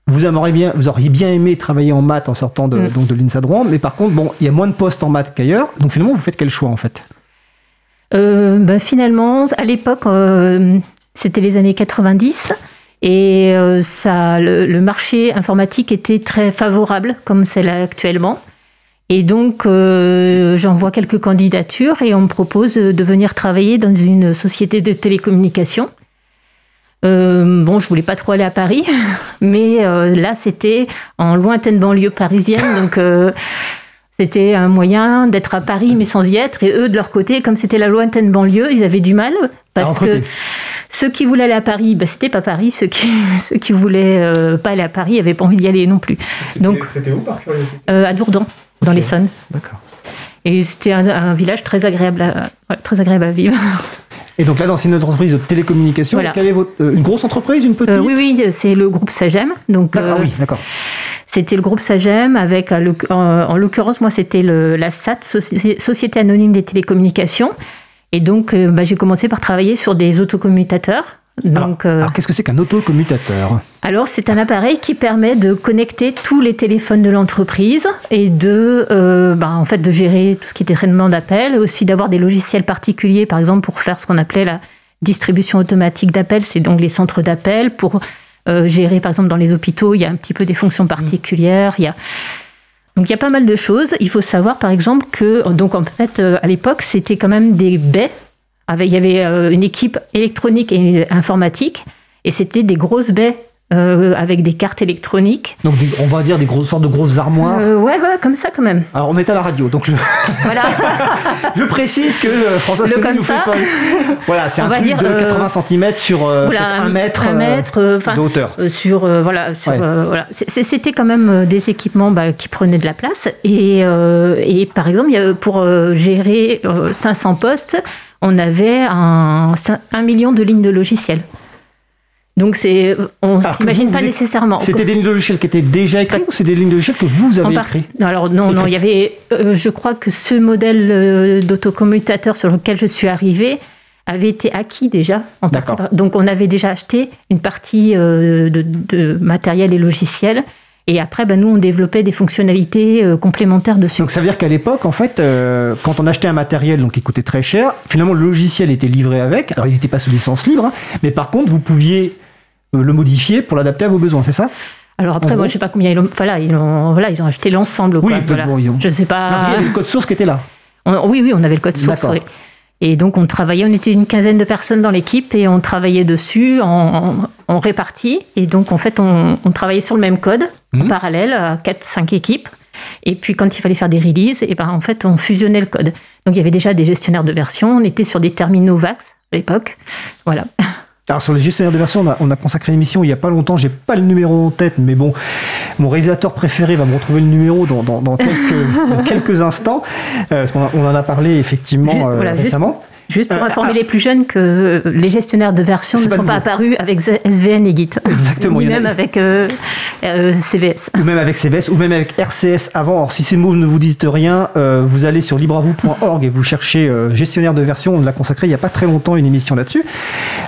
vous aimeriez bien, vous auriez bien aimé travailler en maths en sortant de, Mm. donc de l'INSA de Rouen, mais par contre bon il y a moins de postes en maths qu'ailleurs, donc finalement vous faites quel choix en fait? Euh, bah, finalement, à l'époque, euh, c'était les années 90. Et euh, ça, le, le marché informatique était très favorable, comme c'est là actuellement. Et donc, euh, j'envoie quelques candidatures et on me propose de venir travailler dans une société de télécommunications. Euh, bon, je voulais pas trop aller à Paris, mais euh, là, c'était en lointaine banlieue parisienne, donc euh, c'était un moyen d'être à Paris mais sans y être. Et eux, de leur côté, comme c'était la lointaine banlieue, ils avaient du mal parce recruter. que ceux qui voulaient aller à Paris, bah, c'était pas Paris. Ceux qui, ceux qui voulaient euh, pas aller à Paris n'avaient pas envie d'y aller non plus. Donc, C'était où par curiosité? euh, à Dourdan, dans l'Essonne. D'accord. Et c'était un, un village très agréable, à, ouais, très agréable à vivre. Et donc là, dans une entreprise de télécommunications, Voilà. quelle est votre, euh, une grosse entreprise, une petite? Euh, oui, oui, c'est le groupe Sagem. Donc, D'accord, euh, ah oui, d'accord. C'était le groupe Sagem avec, en, en l'occurrence, moi, c'était la SAT, Soci- Société Anonyme des Télécommunications. Et donc, bah, j'ai commencé par travailler sur des autocommutateurs. Donc, euh, Alors, qu'est-ce que c'est qu'un autocommutateur alors, c'est un appareil qui permet de connecter tous les téléphones de l'entreprise et de, euh, bah, en fait, de gérer tout ce qui était traitement d'appels, aussi d'avoir des logiciels particuliers, par exemple, pour faire ce qu'on appelait la distribution automatique d'appels, c'est donc les centres d'appels pour euh, gérer, par exemple, dans les hôpitaux, il y a un petit peu des fonctions particulières, il y a Donc il y a pas mal de choses. Il faut savoir par exemple que donc en fait à l'époque c'était quand même des baies. Il y avait euh, une équipe électronique et informatique et c'était des grosses baies euh, avec des cartes électroniques. Donc des- on va dire des grosses sortes de grosses armoires. Euh, ouais, ouais, comme ça quand même. Alors on est à la radio, donc je, Voilà. je précise que euh, François Le Sconi comme nous fait pas. Voilà, c'est un va truc dire, de euh, 80 cm sur euh, voilà, un mètre, un euh, mètre, euh, de hauteur. Euh, sur euh, voilà sur Ouais. euh, voilà c'était quand même euh, des équipements bah, qui prenaient de la place et, euh, et par exemple pour euh, gérer euh, 500 postes on avait un, un million de lignes de logiciels donc c'est on que s'imagine pas nécessairement C'était des lignes de logiciels qui étaient déjà écrites ou c'est des lignes de logiciels que vous avez partie. écrites Non, alors non, non, il y avait, euh, je crois que ce modèle euh, d'autocommutateur sur lequel je suis arrivée avait été acquis déjà. En D'accord. partie. Donc on avait déjà acheté une partie euh, de, de matériel et logiciel. Et après, ben, nous, on développait des fonctionnalités euh, complémentaires dessus. Donc ça veut dire qu'à l'époque, en fait, euh, quand on achetait un matériel donc, qui coûtait très cher, finalement le logiciel était livré avec. Alors il n'était pas sous licence libre, hein, mais par contre vous pouviez euh, le modifier pour l'adapter à vos besoins, c'est ça? Alors en après, gros moi, je sais pas combien ils ont, voilà, ils ont, voilà, ils ont acheté l'ensemble. Oui, quoi, voilà. bon, ils ont- Je sais Non, Il y pas. avait le code source qui était là. On- oui, oui, on avait le code source. Oui. Et donc on travaillait, on était une quinzaine de personnes dans l'équipe et on travaillait dessus en, en, répartie. Et donc en fait on, on travaillait sur le même code en Mhm. parallèle à 4-5 équipes. Et puis quand il fallait faire des releases, et ben en fait on fusionnait le code. Donc il y avait déjà des gestionnaires de version, on était sur des terminaux VAX à l'époque. Voilà. Alors sur les gestionnaires de version, on a, on a consacré une émission il n'y a pas longtemps, j'ai pas le numéro en tête, mais bon, mon réalisateur préféré va me retrouver le numéro dans, dans- dans quelques, dans quelques instants, euh, parce qu'on on en a parlé effectivement euh, voilà, récemment. Juste pour Euh, informer ah. les plus jeunes que les gestionnaires de version C'est ne pas sont pas apparus avec SVN et Git. Exactement, en a- même avec euh, euh, CVS. Ou même avec CVS, ou même avec RCS avant. Alors si ces mots ne vous disent rien, euh, vous allez sur libreavou.org et vous cherchez euh, gestionnaire de version. On l'a consacré il n'y a pas très longtemps une émission là-dessus.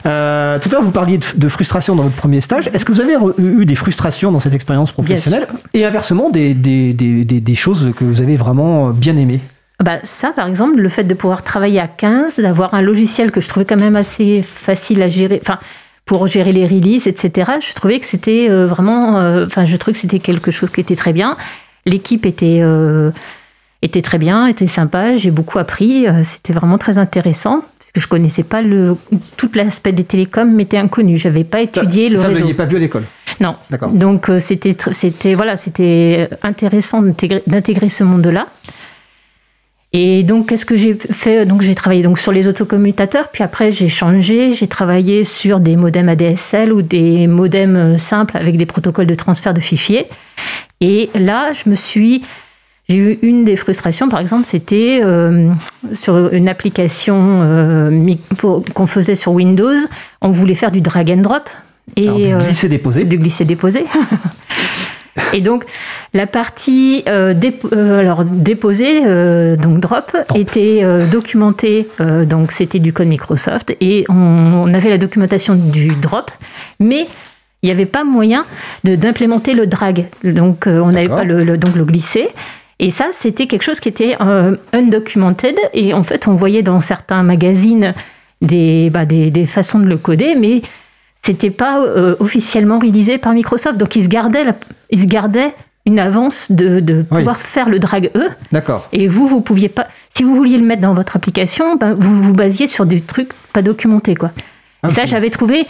Euh, tout à l'heure, vous parliez de, de frustration dans votre premier stage. Est-ce que vous avez eu des frustrations dans cette expérience professionnelle? Et inversement, des, des, des, des- des choses que vous avez vraiment euh, bien aimées? Bah, ça, par exemple, le fait de pouvoir travailler à 15, d'avoir un logiciel que je trouvais quand même assez facile à gérer, enfin, pour gérer les releases, etc., je trouvais que c'était euh, vraiment, euh, enfin, je trouvais que c'était quelque chose qui était très bien. L'équipe était, euh, était très bien, était sympa, j'ai beaucoup appris, c'était vraiment très intéressant, parce que je connaissais pas le, tout l'aspect des télécoms m'était inconnu, j'avais pas étudié le Ça, vous réseau. n'aviez pas vu à l'école Non. D'accord. Donc c'était c'était voilà c'était intéressant d'intégrer d'intégrer ce monde-là. Et donc qu'est-ce que j'ai fait? Donc j'ai travaillé donc sur les autocommutateurs, puis après j'ai changé, j'ai travaillé sur des modems ADSL ou des modems euh, simples avec des protocoles de transfert de fichiers. Et là je me suis j'ai eu une des frustrations, par exemple, c'était euh, sur une application euh, qu'on faisait sur Windows, on voulait faire du drag and drop. Et, Alors, du euh, glisser déposé. du glisser-déposer. Et donc, la partie euh, euh, alors, déposée, euh, donc drop, était documentée, donc c'était du code Microsoft, et on, on avait la documentation du drop, mais il n'y avait pas moyen d'implémenter le drag. Donc, on n'avait pas le, le- donc, le glisser. Et ça, c'était quelque chose qui était undocumented, et en fait, on voyait dans certains magazines des, bah, des, des façons de le coder, mais c'était pas euh, officiellement réalisé par Microsoft. Donc ils se gardaient, la- ils se gardaient une avance de, de Oui. pouvoir faire le drag eux. D'accord. Et vous, vous pouviez pas. Si vous vouliez le mettre dans votre application, ben, vous vous basiez sur des trucs pas documentés, quoi. Ah, Et ça, j'avais trouvé.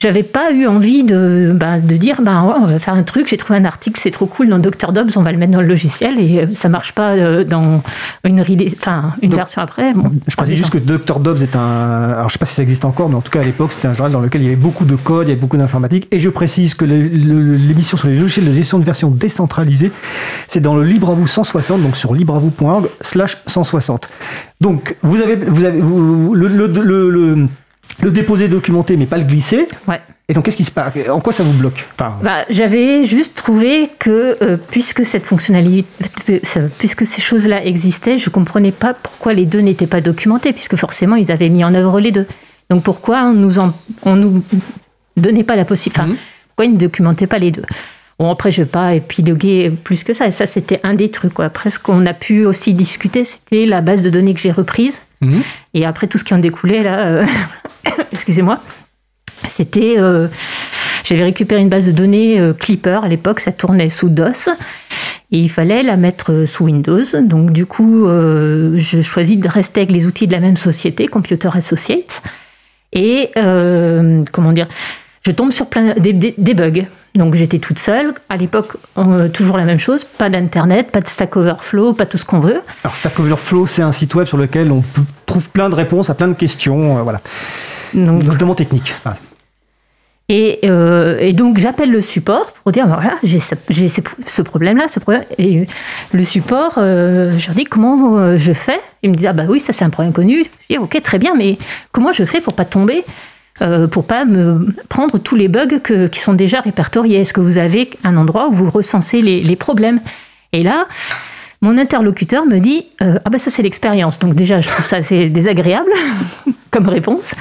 J'avais pas eu envie de, ben, de dire, ben, ouais, on va faire un truc, j'ai trouvé un article, c'est trop cool dans Dr. Dobbs, on va le mettre dans le logiciel et euh, ça marche pas euh, dans une, release- enfin, une Donc, version après. Bon, Je précise juste que Dr. Dobbs est un. Alors, je sais pas si ça existe encore, mais en tout cas, à l'époque, c'était un journal dans lequel il y avait beaucoup de code, il y avait beaucoup d'informatique. Et je précise que l'émission sur les logiciels de gestion de version décentralisée, c'est dans le LibreAvou 160, donc sur libreavou.org slash 160. Donc, vous avez, vous avez vous- le, le, le, le- le déposer documenté, mais pas le glisser. Ouais. Et donc, qu'est-ce qui se passe? En quoi ça vous bloque? Enfin, Bah, J'avais juste trouvé que euh, puisque cette fonctionnalité, puisque ces choses-là existaient, je comprenais pas pourquoi les deux n'étaient pas documentés, puisque forcément ils avaient mis en œuvre les deux. Donc pourquoi on nous en, on nous donnait pas la possibilité, enfin, Mhm. pourquoi ils ne documentaient pas les deux? Bon après je vais pas épiloguer plus que ça. Et ça c'était un des trucs. Quoi. Après ce qu'on a pu aussi discuter, c'était la base de données que j'ai reprise. Mhm. Et après tout ce qui en découlait là, euh, excusez-moi, c'était euh, j'avais récupéré une base de données euh, Clipper à l'époque, ça tournait sous DOS. Et il fallait la mettre sous Windows. Donc du coup, euh, je choisis de rester avec les outils de la même société, Computer Associates. Et euh, comment dire, je tombe sur plein des, des- des bugs. Donc j'étais toute seule. À l'époque, euh, toujours la même chose. Pas d'internet, pas de Stack Overflow, pas tout ce qu'on veut. Alors Stack Overflow, c'est un site web sur lequel on trouve plein de réponses à plein de questions, euh, voilà, Donc notamment. Enfin, Et, euh, et donc j'appelle le support pour dire voilà j'ai ce, problème-là, ce problème. Et le support, euh, je leur dis comment euh, je fais? Ils me disent ah bah oui ça c'est un problème connu. Je dis ok très bien mais comment je fais pour pas tomber, euh, pour pas me prendre tous les bugs que- qui sont déjà répertoriés? Est-ce que vous avez un endroit où vous recensez les, les problèmes? Et là. Mon interlocuteur me dit euh, ah bah ça c'est l'expérience donc déjà je trouve ça c'est désagréable comme réponse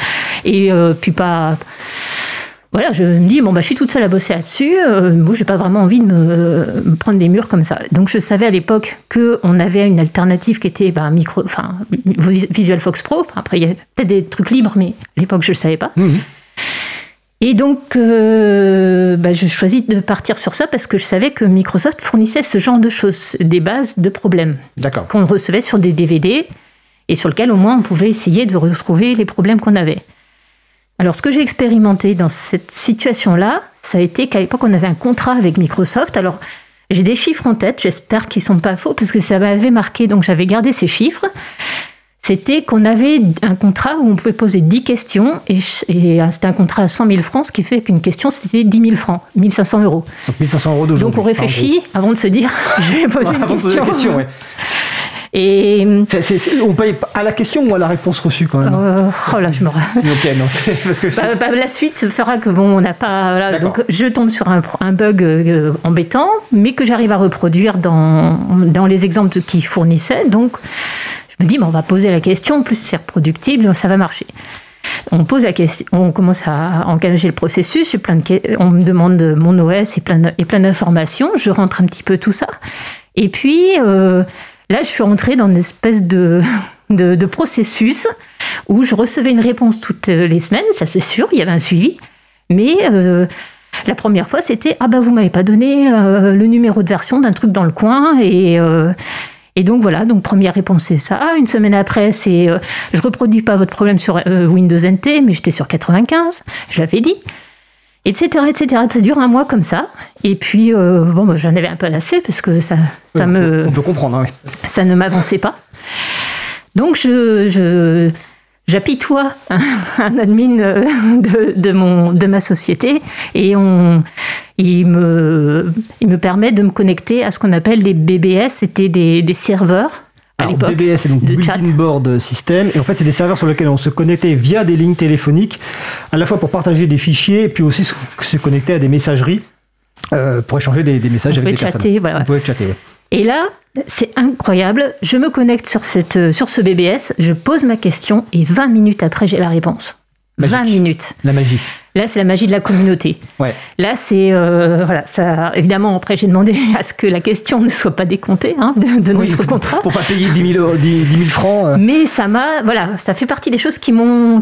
et euh, puis pas voilà, je me dis, bon, bah, je suis toute seule à bosser là-dessus. Euh, moi, j'ai pas vraiment envie de me, me prendre des murs comme ça. Donc, je savais à l'époque qu'on avait une alternative qui était bah, micro, enfin, Visual Fox Pro. Après, il y a peut-être des trucs libres, mais à l'époque, je le savais pas. Mhm. Et donc, euh, bah, je choisis de partir sur ça parce que je savais que Microsoft fournissait ce genre de choses, des bases de problèmes qu'on recevait sur des DVD et sur lequel au moins on pouvait essayer de retrouver les problèmes qu'on avait. Alors ce que j'ai expérimenté dans cette situation-là, ça a été qu'à l'époque on avait un contrat avec Microsoft. Alors j'ai des chiffres en tête, j'espère qu'ils sont pas faux parce que ça m'avait marqué, donc j'avais gardé ces chiffres. C'était qu'on avait un contrat où on pouvait poser 10 questions et, et c'était un contrat à 100 000 francs, ce qui fait qu'une question c'était 10 000 francs, 1500 euros. Donc 1500 euros d'aujourd'hui. Donc on réfléchit avant de se dire je vais poser une de poser question. la question, ouais. Et C'est- c'est- c'est- on paye à la question ou à la réponse reçue quand même Euh, oh là, je me. Ok, non, parce que Bah, bah, la suite fera que bon, on n'a pas. voilà, D'accord. donc je tombe sur un, un bug euh, embêtant, mais que j'arrive à reproduire dans, dans les exemples qu'ils fournissaient. Donc, je me dis, on va poser la question. En plus, c'est reproductible, ça va marcher. On pose la question, on commence à engager le processus. Plein de, on me demande mon OS et plein, de- et plein d'informations. Je rentre un petit peu tout ça. Et puis euh, là, je suis rentrée dans une espèce de, de, processus où je recevais une réponse toutes les semaines, ça c'est sûr, il y avait un suivi. Mais euh, la première fois, c'était Ah bah vous m'avez pas donné euh, le numéro de version d'un truc dans le coin. Et, euh, et donc voilà, donc première réponse c'est ça. Une semaine après, c'est Je reproduis pas votre problème sur Windows NT, mais j'étais sur 95, je l'avais dit. Etc, etc. Ça dure un mois comme ça. Et puis, euh, bon, bah, j'en avais un peu assez parce que ça, ça me on peut comprendre. hein, ça ne m'avançait pas. Donc je, je j'apitoie un, un admin euh, de, de, mon, de ma société et on, il, me, il me permet de me connecter à ce qu'on appelle les BBS, c'était des, des serveurs à l'époque. BBS, c'est donc de chat. Board System. Et en fait, c'est des serveurs sur lesquels on se connectait via des lignes téléphoniques, à la fois pour partager des fichiers, et puis aussi se, connecter à des messageries euh, pour échanger des, des messages On avec des personnes. chatter, voilà. On pouvait chatter, ouais. Et là, c'est incroyable. Je me connecte sur, cette, sur ce BBS, je pose ma question et 20 minutes après, j'ai la réponse. Magique. 20 minutes. La magie. Là, c'est la magie de la communauté. Ouais. Là, c'est euh, voilà, ça. Évidemment, après, j'ai demandé à ce que la question ne soit pas décomptée hein, de, de Oui, notre contrat. Pour pas payer 10 000, euros- 10 10 000 francs. euh. Mais ça m'a, voilà, ça fait partie des choses qui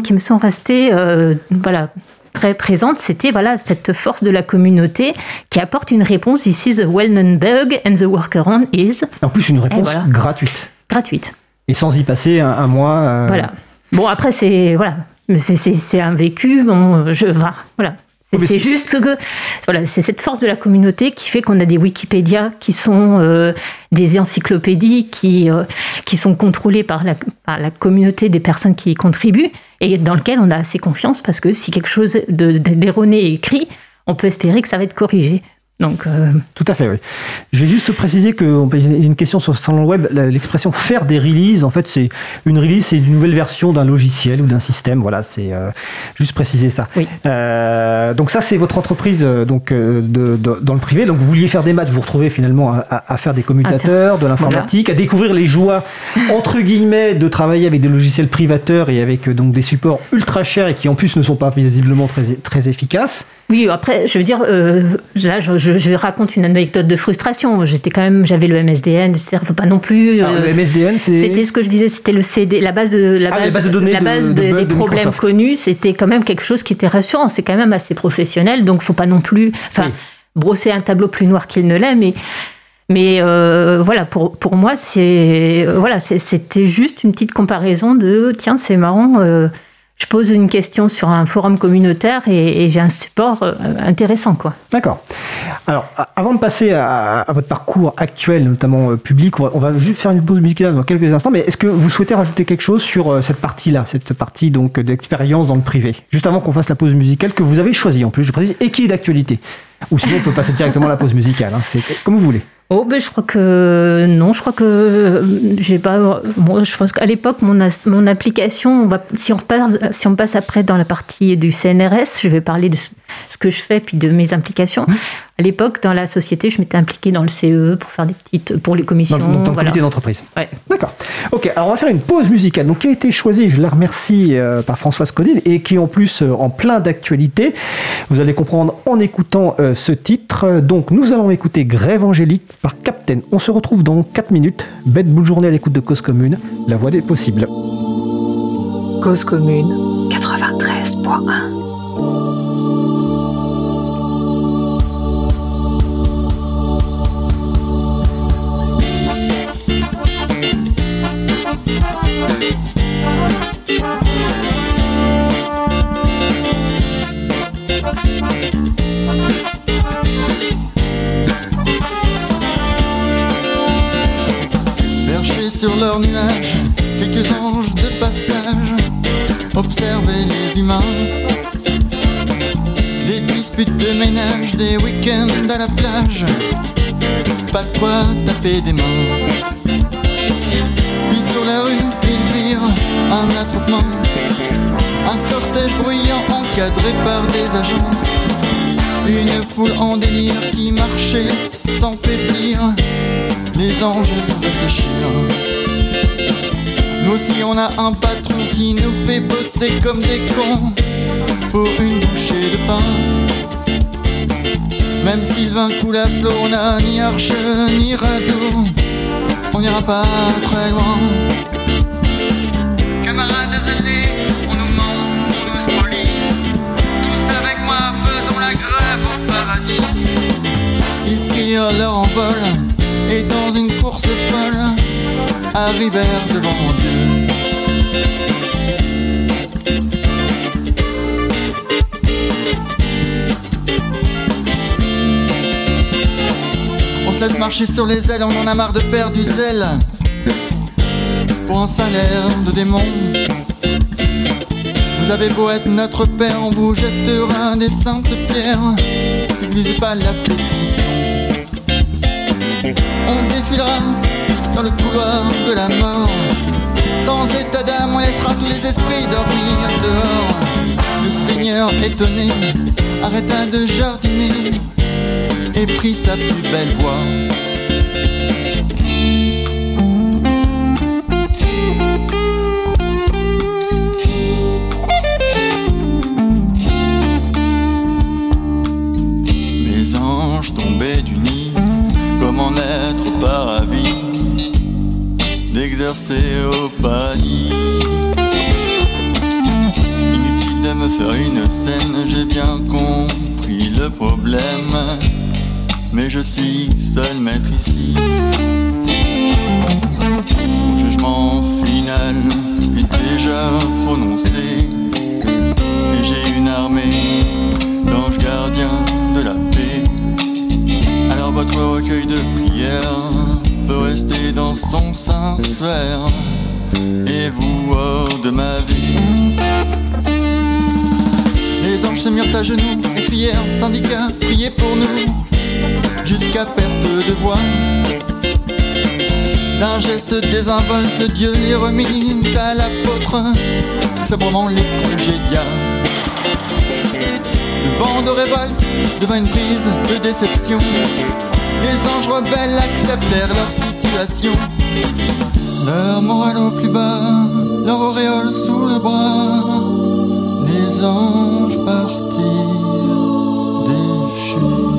qui me sont restées, euh, voilà, très présentes. C'était voilà cette force de la communauté qui apporte une réponse. This is a well-known bug and the workaround is En plus, une réponse voilà. gratuite. gratuite. Et sans y passer un, un mois. euh, Voilà. Bon, après, c'est voilà, Mais c'est- un vécu. Bon, je voilà. voilà. C'est- juste que voilà, c'est cette force de la communauté qui fait qu'on a des Wikipédia qui sont euh, des encyclopédies qui euh, qui sont contrôlées par la, par la communauté des personnes qui y contribuent et dans lequel on a assez confiance parce que si quelque chose de- de- d'erroné est écrit, on peut espérer que ça va être corrigé. Donc euh, Tout à fait, oui. Je vais juste préciser qu'il y a une question sur le salon web. L'expression faire des releases, en fait, c'est une release, c'est une nouvelle version d'un logiciel ou d'un système. Voilà, c'est euh, juste préciser ça. Oui. Euh, donc ça, c'est votre entreprise euh, donc euh, de, de- dans le privé. Donc vous vouliez faire des maths, vous vous retrouvez finalement à, à- à faire des commutateurs, de l'informatique, à découvrir les joies entre guillemets de travailler avec des logiciels privateurs et avec euh, donc des supports ultra chers et qui en plus ne sont pas visiblement très très efficaces. Oui, après, je veux dire, euh, là, je, je- je raconte une anecdote de frustration. J'étais quand même, j'avais le MSDN, c'est-à-dire faut pas non plus. Euh, le MSDN, c'est C'était ce que je disais, c'était le CD, la base de la Ah, base, de données la base de des- problèmes connus. C'était quand même quelque chose qui était rassurant. C'est quand même assez professionnel, donc faut pas non plus, enfin, Oui. brosser un tableau plus noir qu'il ne l'est, mais Mais euh, voilà, pour, pour moi, c'est euh, voilà, c'était juste une petite comparaison de tiens, c'est marrant. euh, je pose une question sur un forum communautaire et, j'ai un support euh, intéressant. D'accord. Alors, avant de passer à, votre parcours actuel, notamment euh, public, on va, on va juste faire une pause musicale dans quelques instants. Mais est-ce que vous souhaitez rajouter quelque chose sur euh, cette partie-là, cette partie donc d'expérience dans le privé, juste avant qu'on fasse la pause musicale que vous avez choisie en plus, je précise, et qui est d'actualité. Ou sinon, on peut passer directement à la pause musicale. hein. C'est comme vous voulez. Oh ben je crois que non, je crois que euh, j'ai pas. Moi, je pense qu'à l'époque mon as- mon application, on va, si on repart, si on passe après dans la partie du CNRS, je vais parler de ce que je fais puis de mes implications. À l'époque, dans la société, je m'étais impliquée dans le CE pour faire des petites pour les commissions. Dans, le- dans le voilà. comité d'entreprise. Ouais. D'accord. Ok, alors on va faire une pause musicale. Donc, qui a été choisie, je la remercie, euh, par Françoise Codine et qui est en plus euh, en plein d'actualité. Vous allez comprendre en écoutant euh, ce titre. Donc, nous allons écouter Grève Angélique par Captain. On se retrouve dans 4 minutes. Bête boule journée à l'écoute de Cause Commune, la voix des possibles. Cause commune 93.1. Perchés sur leurs nuages, quelques anges de passage observer les humains. Des disputes de ménage, des week-ends à la plage, pas de quoi taper des mains. Puis sur la rue, ils virent un attroupement, un cortège bruyant encadré par des agents. Une foule en délire qui marchait sans faiblir les anges réfléchir. Nous aussi on a un patron qui nous fait bosser comme des cons pour une bouchée de pain. Même si le vin coule à flot, on n'a ni arche ni radeau, on n'ira pas très loin. Prirent leur envol et dans une course folle arrivèrent devant Dieu. On se laisse marcher sur les ailes, on en a marre de faire du zèle pour un salaire de démon. Vous avez beau être notre père, on vous jettera des saintes pierres. N'utilisez pas la pétition. On défilera dans le couloir de la mort. Sans état d'âme, on laissera tous les esprits dormir dehors. Le Seigneur étonné arrêta de jardiner et prit sa plus belle voix. D'exercer au paradis. Inutile de me faire une scène, j'ai bien compris le problème, mais je suis seul maître ici. Mon jugement final est déjà prononcé, et j'ai une armée d'anges gardiens de la paix. Alors votre recueil de prières peut rester dans son sanctuaire et vous hors de ma vie. Les anges se mirent à genoux, crièrent, syndicats, priez pour nous, jusqu'à perte de voix. D'un geste désinvolte, Dieu les remit à l'apôtre, sobrement les congédia. Le vent de révolte devint une prise de déception. Les anges rebelles acceptèrent leur situation. Leur morale au plus bas, leur auréole sous le bras. Les anges partirent déchus.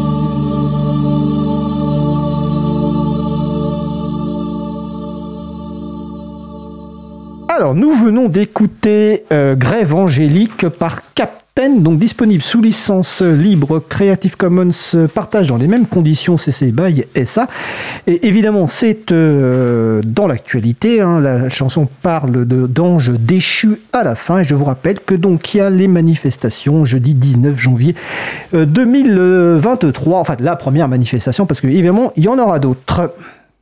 Alors, nous venons d'écouter euh, Grève Angélique par Donc disponible sous licence libre Creative Commons partage dans les mêmes conditions CC BY SA. Et évidemment, c'est euh, dans l'actualité. hein. la chanson parle d'anges déchus à la fin. Et je vous rappelle que donc il y a les manifestations jeudi 19 janvier euh, 2023. Enfin, la première manifestation, parce que évidemment, il y en aura d'autres.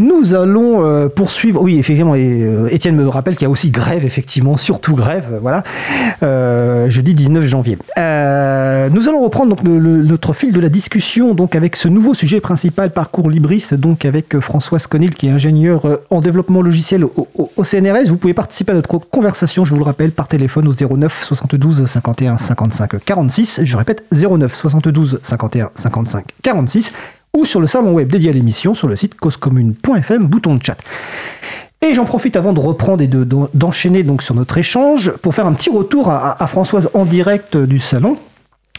Nous allons euh, poursuivre. Oui, effectivement, et euh, Étienne me rappelle qu'il y a aussi grève, effectivement, surtout grève, euh, voilà, jeudi 19 janvier. Nous allons reprendre notre fil de la discussion donc avec ce nouveau sujet principal, parcours Libris, donc avec Françoise Conil, qui est ingénieur euh, en développement logiciel au- au CNRS. Vous pouvez participer à notre conversation, je vous le rappelle, par téléphone au 09 72 51 55 46. Je répète, 09 72 51 55 46 ou sur le salon web dédié à l'émission sur le site causecommune.fm, bouton de chat. Et j'en profite avant de reprendre et de- de- d'enchaîner donc sur notre échange pour faire un petit retour à Françoise en direct du salon.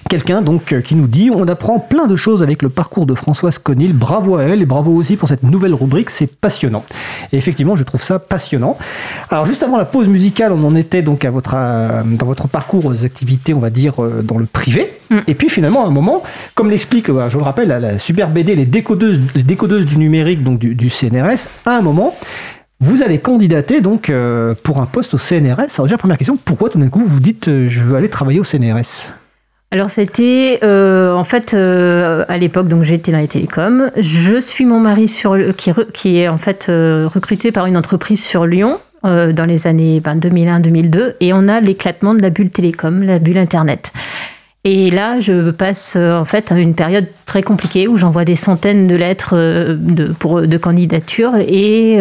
Quelqu'un donc euh, qui nous dit on apprend plein de choses avec le parcours de Françoise Conil. Bravo à elle et bravo aussi pour cette nouvelle rubrique, c'est passionnant. Et effectivement, je trouve ça passionnant. Alors juste avant la pause musicale, on en était donc à votre euh, dans votre parcours aux activités, on va dire euh, dans le privé. Et puis finalement, à un moment, comme l'explique, je le rappelle, la, la super BD, les décodeuses, les décodeuses du numérique donc du, du CNRS, à un moment. Vous allez candidater donc euh, pour un poste au CNRS. Alors déjà première question, pourquoi tout d'un coup vous dites euh, je veux aller travailler au CNRS Alors c'était euh, en fait euh, à l'époque donc j'étais dans les télécoms. Je suis mon mari sur qui, qui est en fait euh, recruté par une entreprise sur Lyon euh, dans les années ben, 2001-2002 et on a l'éclatement de la bulle télécom, la bulle internet. Et là, je passe en fait à une période très compliquée où j'envoie des centaines de lettres de, pour, de candidature et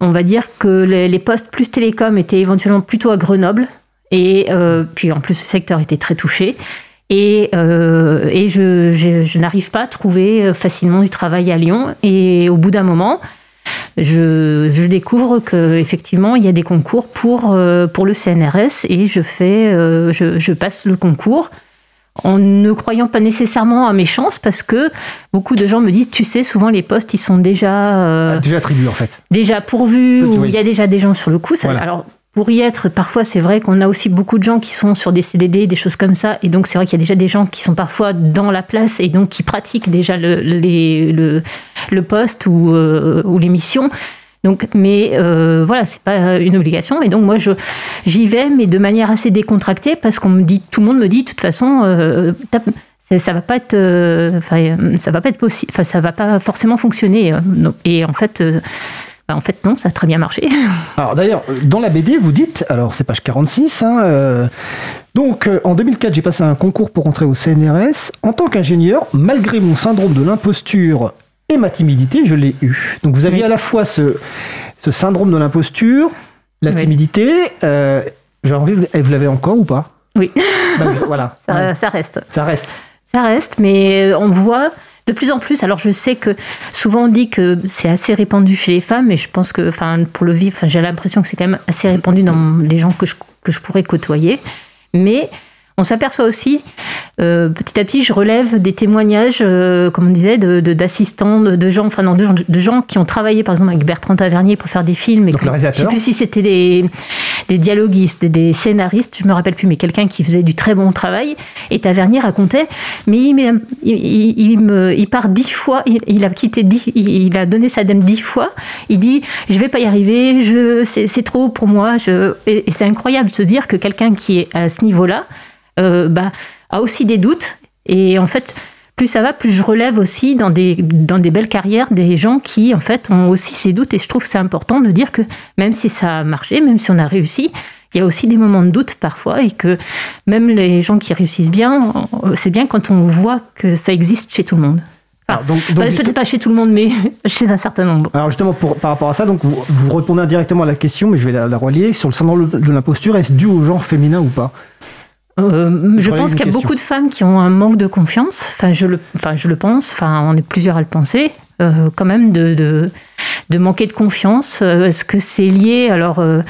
on va dire que les, les postes plus télécom étaient éventuellement plutôt à Grenoble et euh, puis en plus le secteur était très touché. Et, euh, et je, je- je n'arrive pas à trouver facilement du travail à Lyon. Et au bout d'un moment, je, je découvre qu'effectivement, il y a des concours pour, euh, pour le CNRS et je, fais, euh, je, je passe le concours en ne croyant pas nécessairement à mes chances parce que beaucoup de gens me disent, tu sais, souvent les postes, ils sont déjà... euh, Déjà attribué en fait. déjà pourvu, Oui. ou il y a déjà des gens sur le coup. Ça- Voilà. Alors, pour y être, parfois, c'est vrai qu'on a aussi beaucoup de gens qui sont sur des CDD, des choses comme ça. Et donc, c'est vrai qu'il y a déjà des gens qui sont parfois dans la place et donc qui pratiquent déjà le, les- le, poste ou, euh, ou l'émission. Donc, mais euh, voilà, c'est pas une obligation. Et donc, moi, j'y vais, mais de manière assez décontractée, parce qu'on me dit, tout le monde me dit, de toute façon, euh, ça, ça va pas être, euh, ça va pas être possible, ça va pas forcément fonctionner. Et en fait, bah, en fait, non, ça a très bien marché. Alors d'ailleurs, dans la BD, vous dites, alors c'est page 46, hein, euh, donc euh, en 2004, j'ai passé un concours pour entrer au CNRS. En tant qu'ingénieur, malgré mon syndrome de l'imposture et ma timidité, je l'ai eu. Donc vous aviez Oui. à la fois ce, ce syndrome de l'imposture, la Oui. timidité, euh, j'ai envie, vous l'avez encore ou pas? Oui. Malgré- Voilà, Ça, Ouais. ça reste. ça reste. Ça reste, mais on voit de plus en plus. Alors, je sais que souvent on dit que c'est assez répandu chez les femmes, et je pense que, enfin, pour le vivre, j'ai l'impression que c'est quand même assez répandu dans les gens que je, que je pourrais côtoyer. Mais on s'aperçoit aussi, euh, petit à petit, je relève des témoignages, euh, comme on disait, de- de- d'assistants, de, de gens, enfin non, de, gens- de gens qui ont travaillé, par exemple, avec Bertrand Tavernier pour faire des films. Et Donc que- le réalisateur. Je sais plus si c'était des, des dialoguistes, des, des scénaristes, je me rappelle plus, mais quelqu'un qui faisait du très bon travail. Et Tavernier racontait, mais il, il, il- il me, il part dix fois, il, il a quitté dix, il, a donné sa dème dix fois. Il dit, je vais pas y arriver, je, c'est, c'est trop pour moi. Je, et, et c'est incroyable de se dire que quelqu'un qui est à ce niveau-là, euh, bah, a aussi des doutes. Et en fait, plus ça va, plus je relève aussi dans des, dans des belles carrières des gens qui, en fait, ont aussi ces doutes. Et je trouve que c'est important de dire que même si ça a marché, même si on a réussi, il y a aussi des moments de doute parfois et que même les gens qui réussissent bien, c'est bien quand on voit que ça existe chez tout le monde. Donc, donc, juste- Peut-être pas chez tout le monde, mais chez un certain nombre. alors justement, pour- par rapport à ça, donc vous, vous répondez indirectement à la question, mais je vais la, la relier. Sur le syndrome de l'imposture, est-ce dû au genre féminin ou pas? Euh, je pense qu'il y a question. beaucoup de femmes qui ont un manque de confiance. Enfin, je le, enfin, je le pense. Enfin, on est plusieurs à le penser. euh, quand même de, de, de manquer de confiance. Euh, Est-ce que c'est lié alors euh,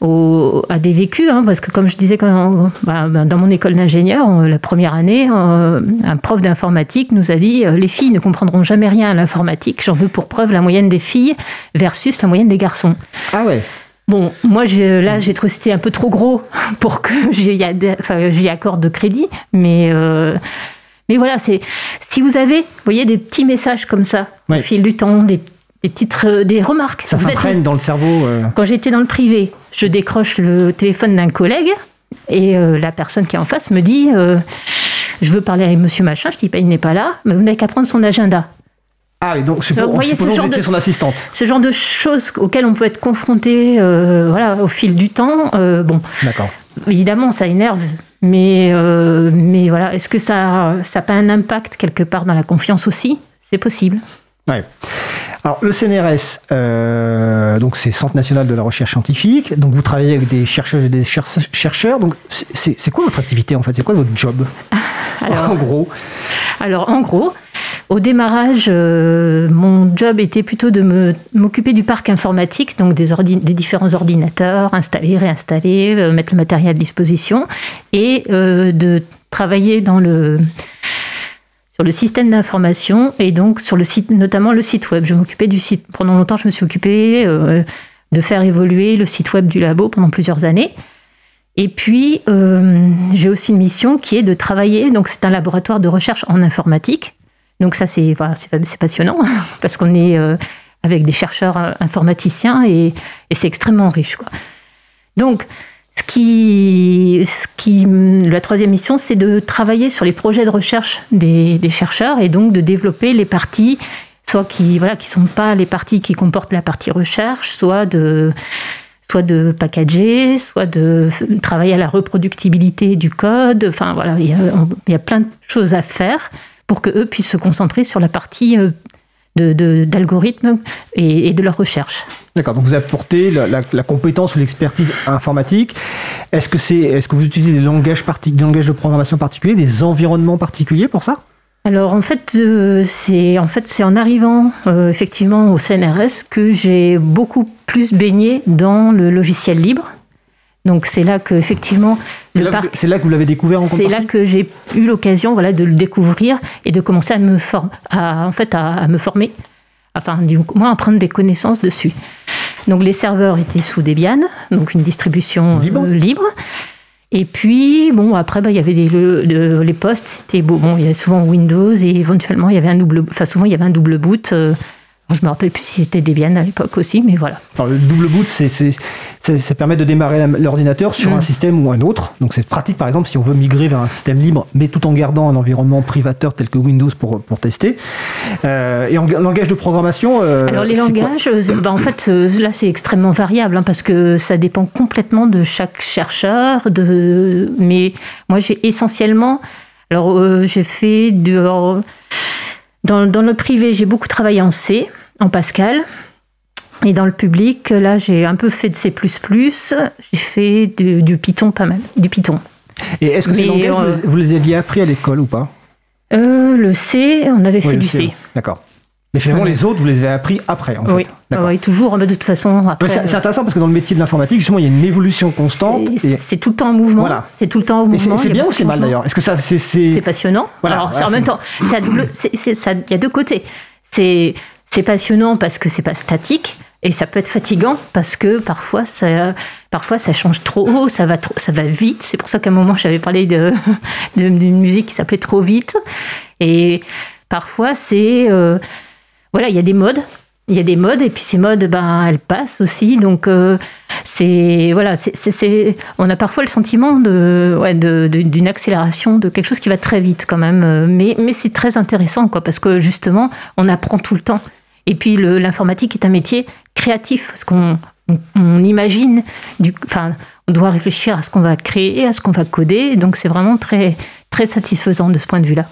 au- à des vécus hein, Parce que comme je disais quand, bah, bah, dans mon école d'ingénieur, la première année, euh, un prof d'informatique nous a dit euh, les filles ne comprendront jamais rien à l'informatique. J'en veux pour preuve la moyenne des filles versus la moyenne des garçons. Ah ouais. Bon, moi, je- là, j'ai trouvé c'était un peu trop gros pour que j'y enfin, accorde de crédit. Mais, euh, mais voilà, c'est si vous avez, vous voyez, des petits messages comme ça au fil du temps, des, des petites re- des remarques. Ça s'imprègne dans le cerveau. euh. Quand j'étais dans le privé, je décroche le téléphone d'un collègue et euh, la personne qui est en face me dit euh, Je veux parler avec monsieur machin. Je dis bah, Il n'est pas là, mais vous n'avez qu'à prendre son agenda. Ah, et donc, supposons ce que genre vous étiez de- son assistante. Ce genre de choses auxquelles on peut être confronté euh, voilà, au fil du temps, euh, bon, D'accord. Évidemment, ça énerve, mais, euh, mais voilà, est-ce que ça n'a pas un impact quelque part dans la confiance aussi? C'est possible. Ouais. Alors, le CNRS, euh, donc c'est Centre national de la recherche scientifique. Donc, vous travaillez avec des chercheuses et des cher- chercheurs. Donc, c'est quoi votre activité en fait? C'est quoi votre job? Alors, En gros. alors en gros, au démarrage, euh, mon job était plutôt de m'occuper du parc informatique, donc des, différents ordinateurs, installer, réinstaller, euh, mettre le matériel à disposition, et euh, de travailler sur le système d'information et donc sur le site, notamment le site web. Je m'occupais du. Pendant longtemps, je me suis occupée de faire évoluer le site web du labo pendant plusieurs années. Et puis, j'ai aussi une mission qui est de travailler. Donc, c'est un laboratoire de recherche en informatique. Donc, ça, c'est voilà, passionnant parce qu'on est euh, avec des chercheurs euh, informaticiens et, c'est extrêmement riche. Quoi. Donc, ce qui, ce qui, la troisième mission, c'est de travailler sur les projets de recherche des, chercheurs et donc de développer les parties, soit qui voilà, qui sont pas les parties qui comportent la partie recherche, soit de soit de packager, soit de travailler à la reproductibilité du code. Enfin voilà, il y a plein de choses à faire pour que eux puissent se concentrer sur la partie euh, de- de- d'algorithmes et, et de leur recherche. D'accord. Donc, vous apportez la, la- la compétence ou l'expertise informatique. Est-ce que, c'est, est-ce que vous utilisez des langages, parti- des langages de programmation particuliers, des environnements particuliers pour ça? Alors en fait, euh, c'est en fait c'est en arrivant euh, effectivement au CNRS que j'ai beaucoup plus baigné dans le logiciel libre. Donc c'est là que effectivement c'est le là, parc que- c'est là que vous l'avez découvert en C'est là que j'ai eu l'occasion voilà, de le découvrir et de commencer à me, for- à, en fait, à, à me former, enfin, du moins à prendre des connaissances dessus. Donc les serveurs étaient sous Debian, donc une distribution euh, Libre. libre. Et puis, bon, après, bah, il y avait des, le- le- les postes, c'était. Bon, il y avait souvent Windows et éventuellement, il y avait un double, enfin, souvent, il y avait un double boot. euh, je me rappelle plus si c'était Debian à l'époque aussi, mais voilà. Alors, le double boot, c'est, ça, permet de démarrer l'ordinateur sur Mm. un système ou un autre. Donc c'est pratique, par exemple, si on veut migrer vers un système libre, mais tout en gardant un environnement privateur tel que Windows pour, pour tester. Euh, et en ga- langage de programmation. euh, Alors les langages, euh, bah, en fait, là c'est extrêmement variable hein, parce que ça dépend complètement de chaque chercheur. De... Mais moi j'ai essentiellement, alors euh, j'ai fait dans, dans le privé j'ai beaucoup travaillé en C, en Pascal. Et dans le public, là, j'ai un peu fait de C++, j'ai fait du, du Python pas mal, du Python. Et est-ce que ces langages, euh, les- vous les aviez appris à l'école ou pas? Euh, le C, on avait fait Oui, du C, C. D'accord. Mais finalement, les autres, vous les avez appris après, en fait. Oui, D'accord. oui, toujours, de toute façon. Ouais, c'est, intéressant parce que dans le métier de l'informatique, justement, il y a une évolution constante. C'est Et, tout le temps en mouvement. Voilà. C'est tout le temps en mouvement. c'est bien ou c'est mal d'ailleurs? Est-ce que ça, c'est, passionnant. Voilà, Alors, voilà, en même temps, il y a deux côtés. C'est c'est passionnant parce que c'est pas statique et ça peut être fatigant parce que parfois ça, parfois ça change trop, ça va, ça va vite. C'est pour ça qu'à un moment j'avais parlé de de- d'une musique qui s'appelait Trop vite. Et parfois c'est euh, voilà, il y a des modes. Il y a des modes et puis ces modes, ben, elles passent aussi. Donc euh, c'est voilà, c'est, on a parfois le sentiment de, ouais, d'une accélération, de quelque chose qui va très vite quand même. Mais, mais c'est très intéressant quoi, parce que justement, on apprend tout le temps. Et puis l'informatique est un métier créatif parce qu'on on, on imagine, du, enfin, on doit réfléchir à ce qu'on va créer, à ce qu'on va coder. Donc c'est vraiment très très satisfaisant de ce point de vue-là.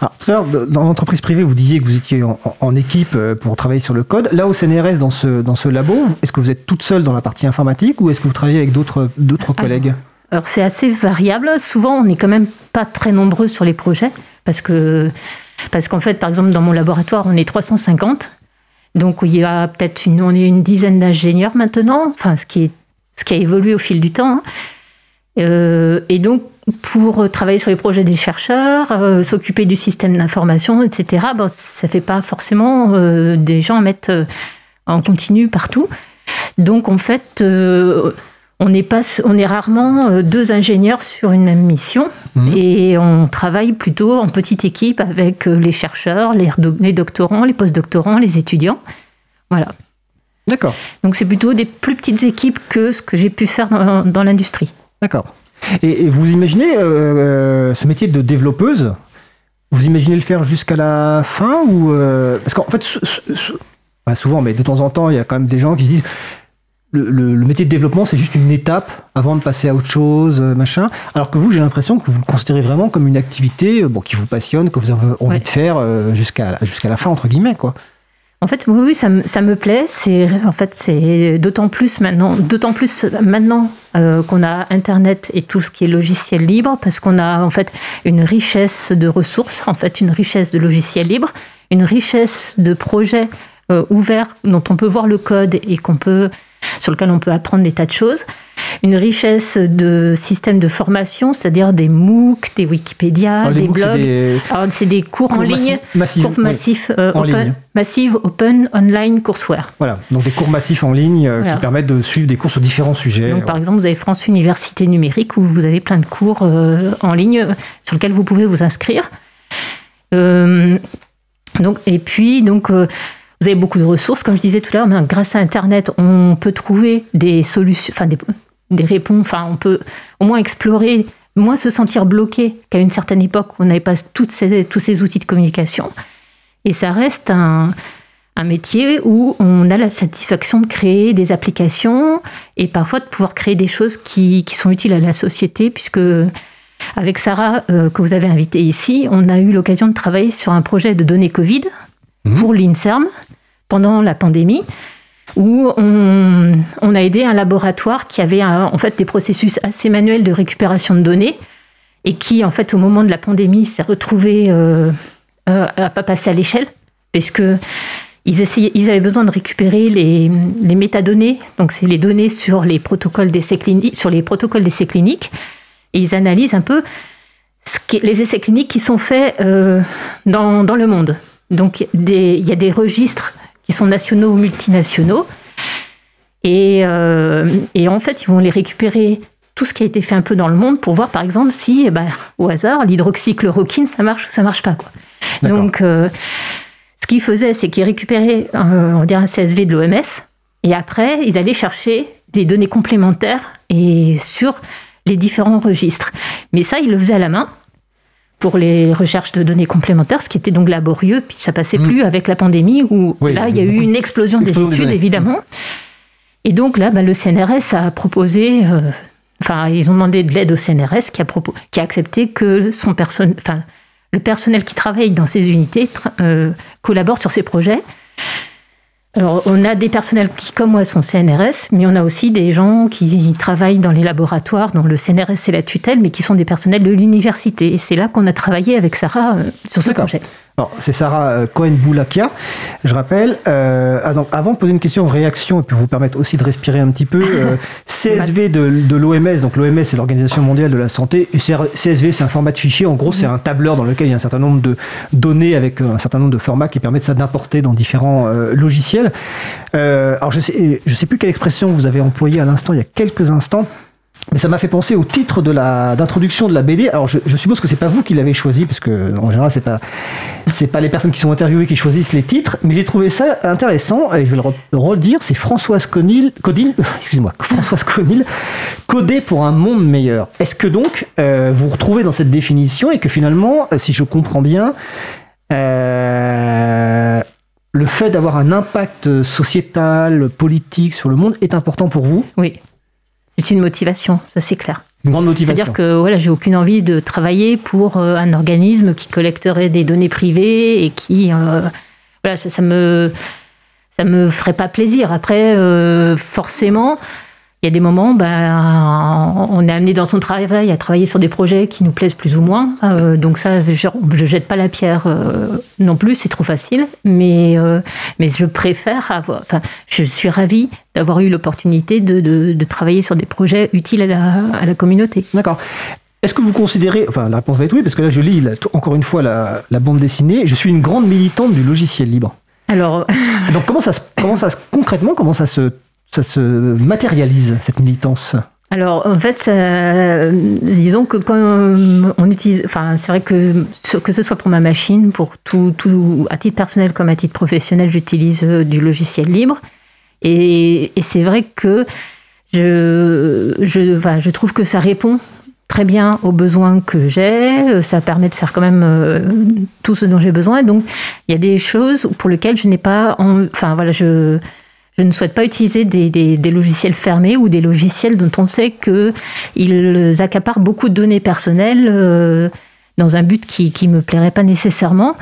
Alors, tout à l'heure, dans l'entreprise privée, vous disiez que vous étiez en, équipe euh, pour travailler sur le code. Là, au CNRS, dans ce, dans ce labo, est-ce que vous êtes toute seule dans la partie informatique ou est-ce que vous travaillez avec d'autres, d'autres collègues? Alors c'est assez variable. Souvent, on n'est quand même pas très nombreux sur les projets parce que parce qu'en fait, par exemple, dans mon laboratoire, on est 350. Donc il y a peut-être une, on est une dizaine d'ingénieurs maintenant, enfin ce qui, ce qui a évolué au fil du temps. hein. Euh, et donc pour travailler sur les projets des chercheurs, euh, s'occuper du système d'information, etc. Bon, ça fait pas forcément euh, des gens à mettre en continu partout. Donc en fait, on n'est pas, on est rarement euh, deux ingénieurs sur une même mission Mhm. et on travaille plutôt en petite équipe avec euh, les chercheurs, les, do- les doctorants, les postdoctorants, les étudiants. Voilà. D'accord, Donc c'est plutôt des plus petites équipes que ce que j'ai pu faire dans, dans l'industrie. d'accord. Et, et vous imaginez euh, ce métier de développeuse Vous imaginez le faire jusqu'à la fin ou euh, parce qu'en fait, pas souvent, mais de temps en temps, il y a quand même des gens qui se disent le, le- le métier de développement, c'est juste une étape avant de passer à autre chose, euh, machin. Alors que vous, j'ai l'impression que vous le considérez vraiment comme une activité euh, bon, qui vous passionne, que vous avez envie Ouais. de faire euh, jusqu'à jusqu'à la fin, entre guillemets, quoi. En fait, oui, oui, ça, me- ça me plaît. C'est en fait, c'est d'autant plus maintenant, d'autant plus maintenant euh, qu'on a Internet et tout ce qui est logiciel libre, parce qu'on a en fait une richesse de ressources, en fait, une richesse de logiciels libres, une richesse de projets euh, ouverts dont on peut voir le code et qu'on peut sur lequel on peut apprendre des tas de choses, une richesse de systèmes de formation, c'est-à-dire des MOOC, des Wikipédia, Alors, des MOOC, blogs. c'est des cours, en ligne, massifs, cours oui. massifs, euh, En open, ligne. massive, open, online, courseware. Voilà, donc des cours massifs en ligne euh, Voilà. qui permettent de suivre des cours sur différents sujets. Donc, par exemple, vous avez France Université Numérique où vous avez plein de cours euh, en ligne euh, sur lesquels vous pouvez vous inscrire. Euh, donc, et puis, donc, euh, vous avez beaucoup de ressources, comme je disais tout à l'heure, grâce à Internet, on peut trouver des solutions, enfin des, des réponses, enfin, on peut au moins explorer, moins se sentir bloqué qu'à une certaine époque où on n'avait pas toutes ces, tous ces outils de communication. Et ça reste un, un métier où on a la satisfaction de créer des applications et parfois de pouvoir créer des choses qui, qui sont utiles à la société, puisque avec Sarah, euh, que vous avez invitée ici, on a eu l'occasion de travailler sur un projet de données Covid Mhm. pour l'INSERM pendant la pandémie, où on, a aidé un laboratoire qui avait un- en fait des processus assez manuels de récupération de données et qui, en fait, au moment de la pandémie, s'est retrouvé euh, euh, à pas passer à l'échelle, parce que ils, avaient besoin de récupérer les, métadonnées, donc c'est les données sur les protocoles d'essais cliniques, cliniques, et ils analysent un peu les essais cliniques qui sont faits euh, dans le monde. Donc des- il y a des registres qui sont nationaux ou multinationaux, et, euh, et en fait ils vont les récupérer tout ce qui a été fait un peu dans le monde pour voir par exemple si, eh ben, au hasard, l'hydroxychloroquine ça marche ou ça marche pas. Quoi. Donc euh, ce qu'ils faisaient, c'est qu'ils récupéraient un, on un CSV de l'OMS et après, ils allaient chercher des données complémentaires et sur les différents registres. Mais ça, ils le faisaient à la main pour les recherches de données complémentaires, ce qui était donc laborieux, puis ça passait Mm. plus avec la pandémie où Oui, là, il y a eu une explosion des études, évidemment. Et donc là, bah, le CNRS a proposé, euh, enfin, ils ont demandé de l'aide au CNRS qui a, propo- qui a accepté que son personne, enfin, le personnel qui travaille dans ces unités euh, collabore sur ces projets. Alors, on a des personnels qui, comme moi, sont CNRS, mais on a aussi des gens qui travaillent dans les laboratoires, dont le CNRS c'est la tutelle, mais qui sont des personnels de l'université. Et c'est là qu'on a travaillé avec Sarah euh, sur ce projet. Alors, c'est Sarah euh, Cohen-Boulakia, je rappelle. Euh, ah, avant de poser une question, réaction, et puis vous permettre aussi de respirer un petit peu, euh, CSV de, de l'OMS, donc l'OMS c'est l'Organisation mondiale de la santé, et CSV c'est un format de fichier, en gros c'est un tableur dans lequel il y a un certain nombre de données avec euh, un certain nombre de formats qui permettent ça d'importer dans différents euh, logiciels. Euh, alors je sais, je sais plus quelle expression vous avez employée à l'instant, il y a quelques instants. Mais ça m'a fait penser au titre de la d'introduction de la BD. Alors je, suppose que c'est pas vous qui l'avez choisi parce que en général c'est pas c'est pas les personnes qui sont interviewées qui choisissent les titres, mais j'ai trouvé ça intéressant et je vais le re- le redire. C'est Françoise Conil, Codil, excusez-moi, Françoise Conil, codé pour un monde meilleur. Est-ce que donc euh, vous retrouvez dans cette définition et que finalement, euh, si je comprends bien, euh, le fait d'avoir un impact sociétal, politique sur le monde est important pour vous? Oui. C'est une motivation, ça c'est clair. Une grande motivation. C'est-à-dire que voilà, j'ai aucune envie de travailler pour euh, un organisme qui collecterait des données privées et qui euh, voilà, ça, ça me ça me ferait pas plaisir. Après, euh, forcément, il y a des moments, bah, on est amené dans son travail à travailler sur des projets qui nous plaisent plus ou moins. Euh, donc ça, je, ne jette pas la pierre euh, non plus, c'est trop facile. Mais, euh, mais je préfère avoir. Enfin, je suis ravie d'avoir eu l'opportunité de, de, travailler sur des projets utiles à la, à la communauté. D'accord. Est-ce que vous considérez, enfin la réponse va être oui, parce que là je lis encore une fois la, la bande dessinée, je suis une grande militante du logiciel libre. Alors, donc comment ça, comment ça concrètement, comment ça se ça se matérialise, cette militance alors en fait, disons que quand on utilise, enfin c'est vrai que que ce soit pour ma machine, pour tout, tout à titre personnel comme à titre professionnel, j'utilise euh, du logiciel libre. Et, c'est vrai que je, je, trouve que ça répond très bien aux besoins que j'ai. Ça permet de faire quand même euh, tout ce dont j'ai besoin. Donc il y a des choses pour lesquelles je n'ai pas, enfin voilà, je je ne souhaite pas utiliser des, logiciels fermés ou des logiciels dont on sait qu'ils accaparent beaucoup de données personnelles euh, dans un but qui ne me plairait pas nécessairement.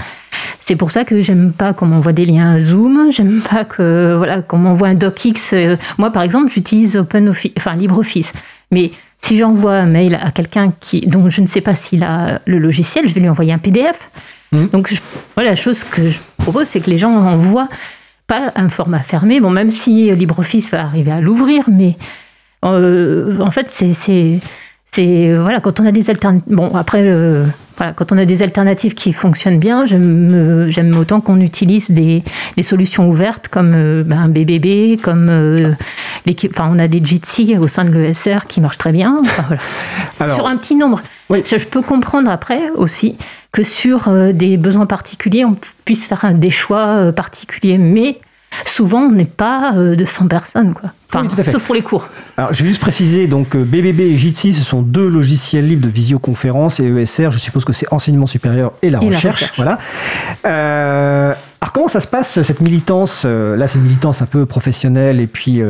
C'est pour ça que j'aime pas qu'on m'envoie des liens Zoom, j'aime pas que voilà qu'on m'envoie un docx. Euh, moi, par exemple, j'utilise enfin LibreOffice, mais si j'envoie un mail à quelqu'un qui dont je ne sais pas s'il a le logiciel, je vais lui envoyer un PDF. Mmh. Donc voilà, la chose que je propose, c'est que les gens envoient pas un format fermé. Bon, même si LibreOffice va arriver à l'ouvrir, mais euh, en fait, c'est c'est voilà quand on a des alternatives. Bon, après, euh, voilà, quand on a des alternatives qui fonctionnent bien, j'aime autant qu'on utilise des, des, solutions ouvertes comme euh, ben, BBB, comme enfin, on a des Jitsi au sein de l'ESR qui marchent très bien. Sur un petit nombre. Je peux comprendre après aussi que sur euh, des besoins particuliers, on puisse faire des choix euh, particuliers. Mais souvent, on n'est pas euh, de 100 personnes, quoi. Sauf pour les cours. Alors, je vais juste préciser, donc BBB et Jitsi, ce sont deux logiciels libres de visioconférence et ESR, je suppose que c'est enseignement supérieur et la, recherche, Voilà. alors, comment ça se passe, cette militance? Là, c'est une militance un peu professionnelle et puis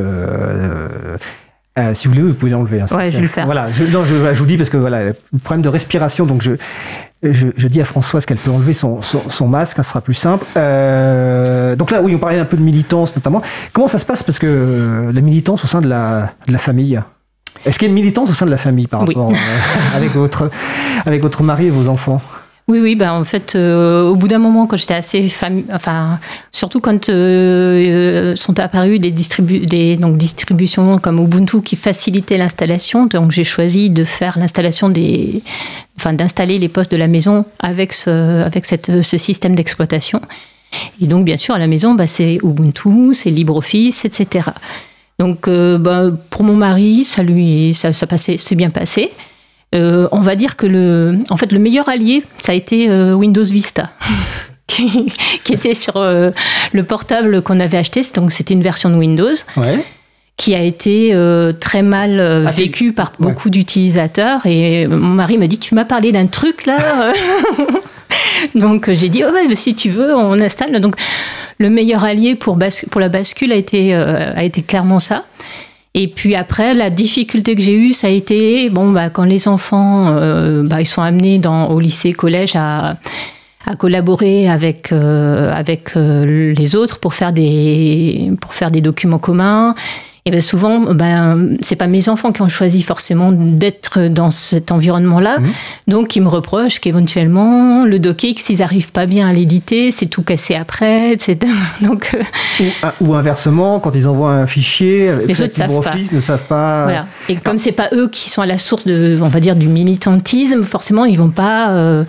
euh, si vous voulez, vous pouvez l'enlever. Hein, ouais, je vais le faire. Voilà, je, non, je, vous dis parce que voilà, le problème de respiration, donc je, je, dis à Françoise qu'elle peut enlever son, son, masque, ça sera plus simple. Euh, donc là, oui, on parlait un peu de militance notamment. Comment ça se passe? Parce que euh, la militance au sein de la, de la famille, est-ce qu'il y a une militance au sein de la famille par rapport avec, votre, avec votre mari et vos enfants? Oui, oui, ben en fait, euh, au bout d'un moment, quand j'étais assez enfin, surtout quand euh, euh, sont apparues des, distributions comme Ubuntu qui facilitaient l'installation, donc j'ai choisi de faire l'installation des, enfin, d'installer les postes de la maison avec ce, avec cette, ce système d'exploitation. Et donc, bien sûr, à la maison, bah, c'est Ubuntu, c'est LibreOffice, etc. Donc, bah, pour mon mari, ça lui, ça passait, c'est bien passé. Euh, on va dire que le, en fait, le meilleur allié, ça a été euh, Windows Vista. qui, était sur euh, le portable qu'on avait acheté, donc c'était une version de Windows, qui a été très mal ah, vécue par beaucoup d'utilisateurs. Et mon mari m'a dit, tu m'as parlé d'un truc là Donc j'ai dit, oh, si tu veux, on installe. Donc le meilleur allié pour, pour la bascule a été, a été clairement ça. Et puis après, la difficulté que j'ai eue, ça a été bon, bah, quand les enfants euh, bah, ils sont amenés dans, au lycée, collège à, à collaborer avec, euh, avec euh, les autres pour faire, des, pour faire des documents communs. Et bien souvent, ben, c'est pas mes enfants qui ont choisi forcément d'être dans cet environnement-là. Mmh. Donc, ils me reprochent qu'éventuellement, le docx, s'ils n'arrivent pas bien à l'éditer, c'est tout cassé après, etc. Donc, euh, ou, inversement, quand ils envoient un fichier, les autres LibreOffice ne savent pas. Voilà. Et comme c'est pas eux qui sont à la source de, on va dire, du militantisme, forcément, ils vont pas. Euh,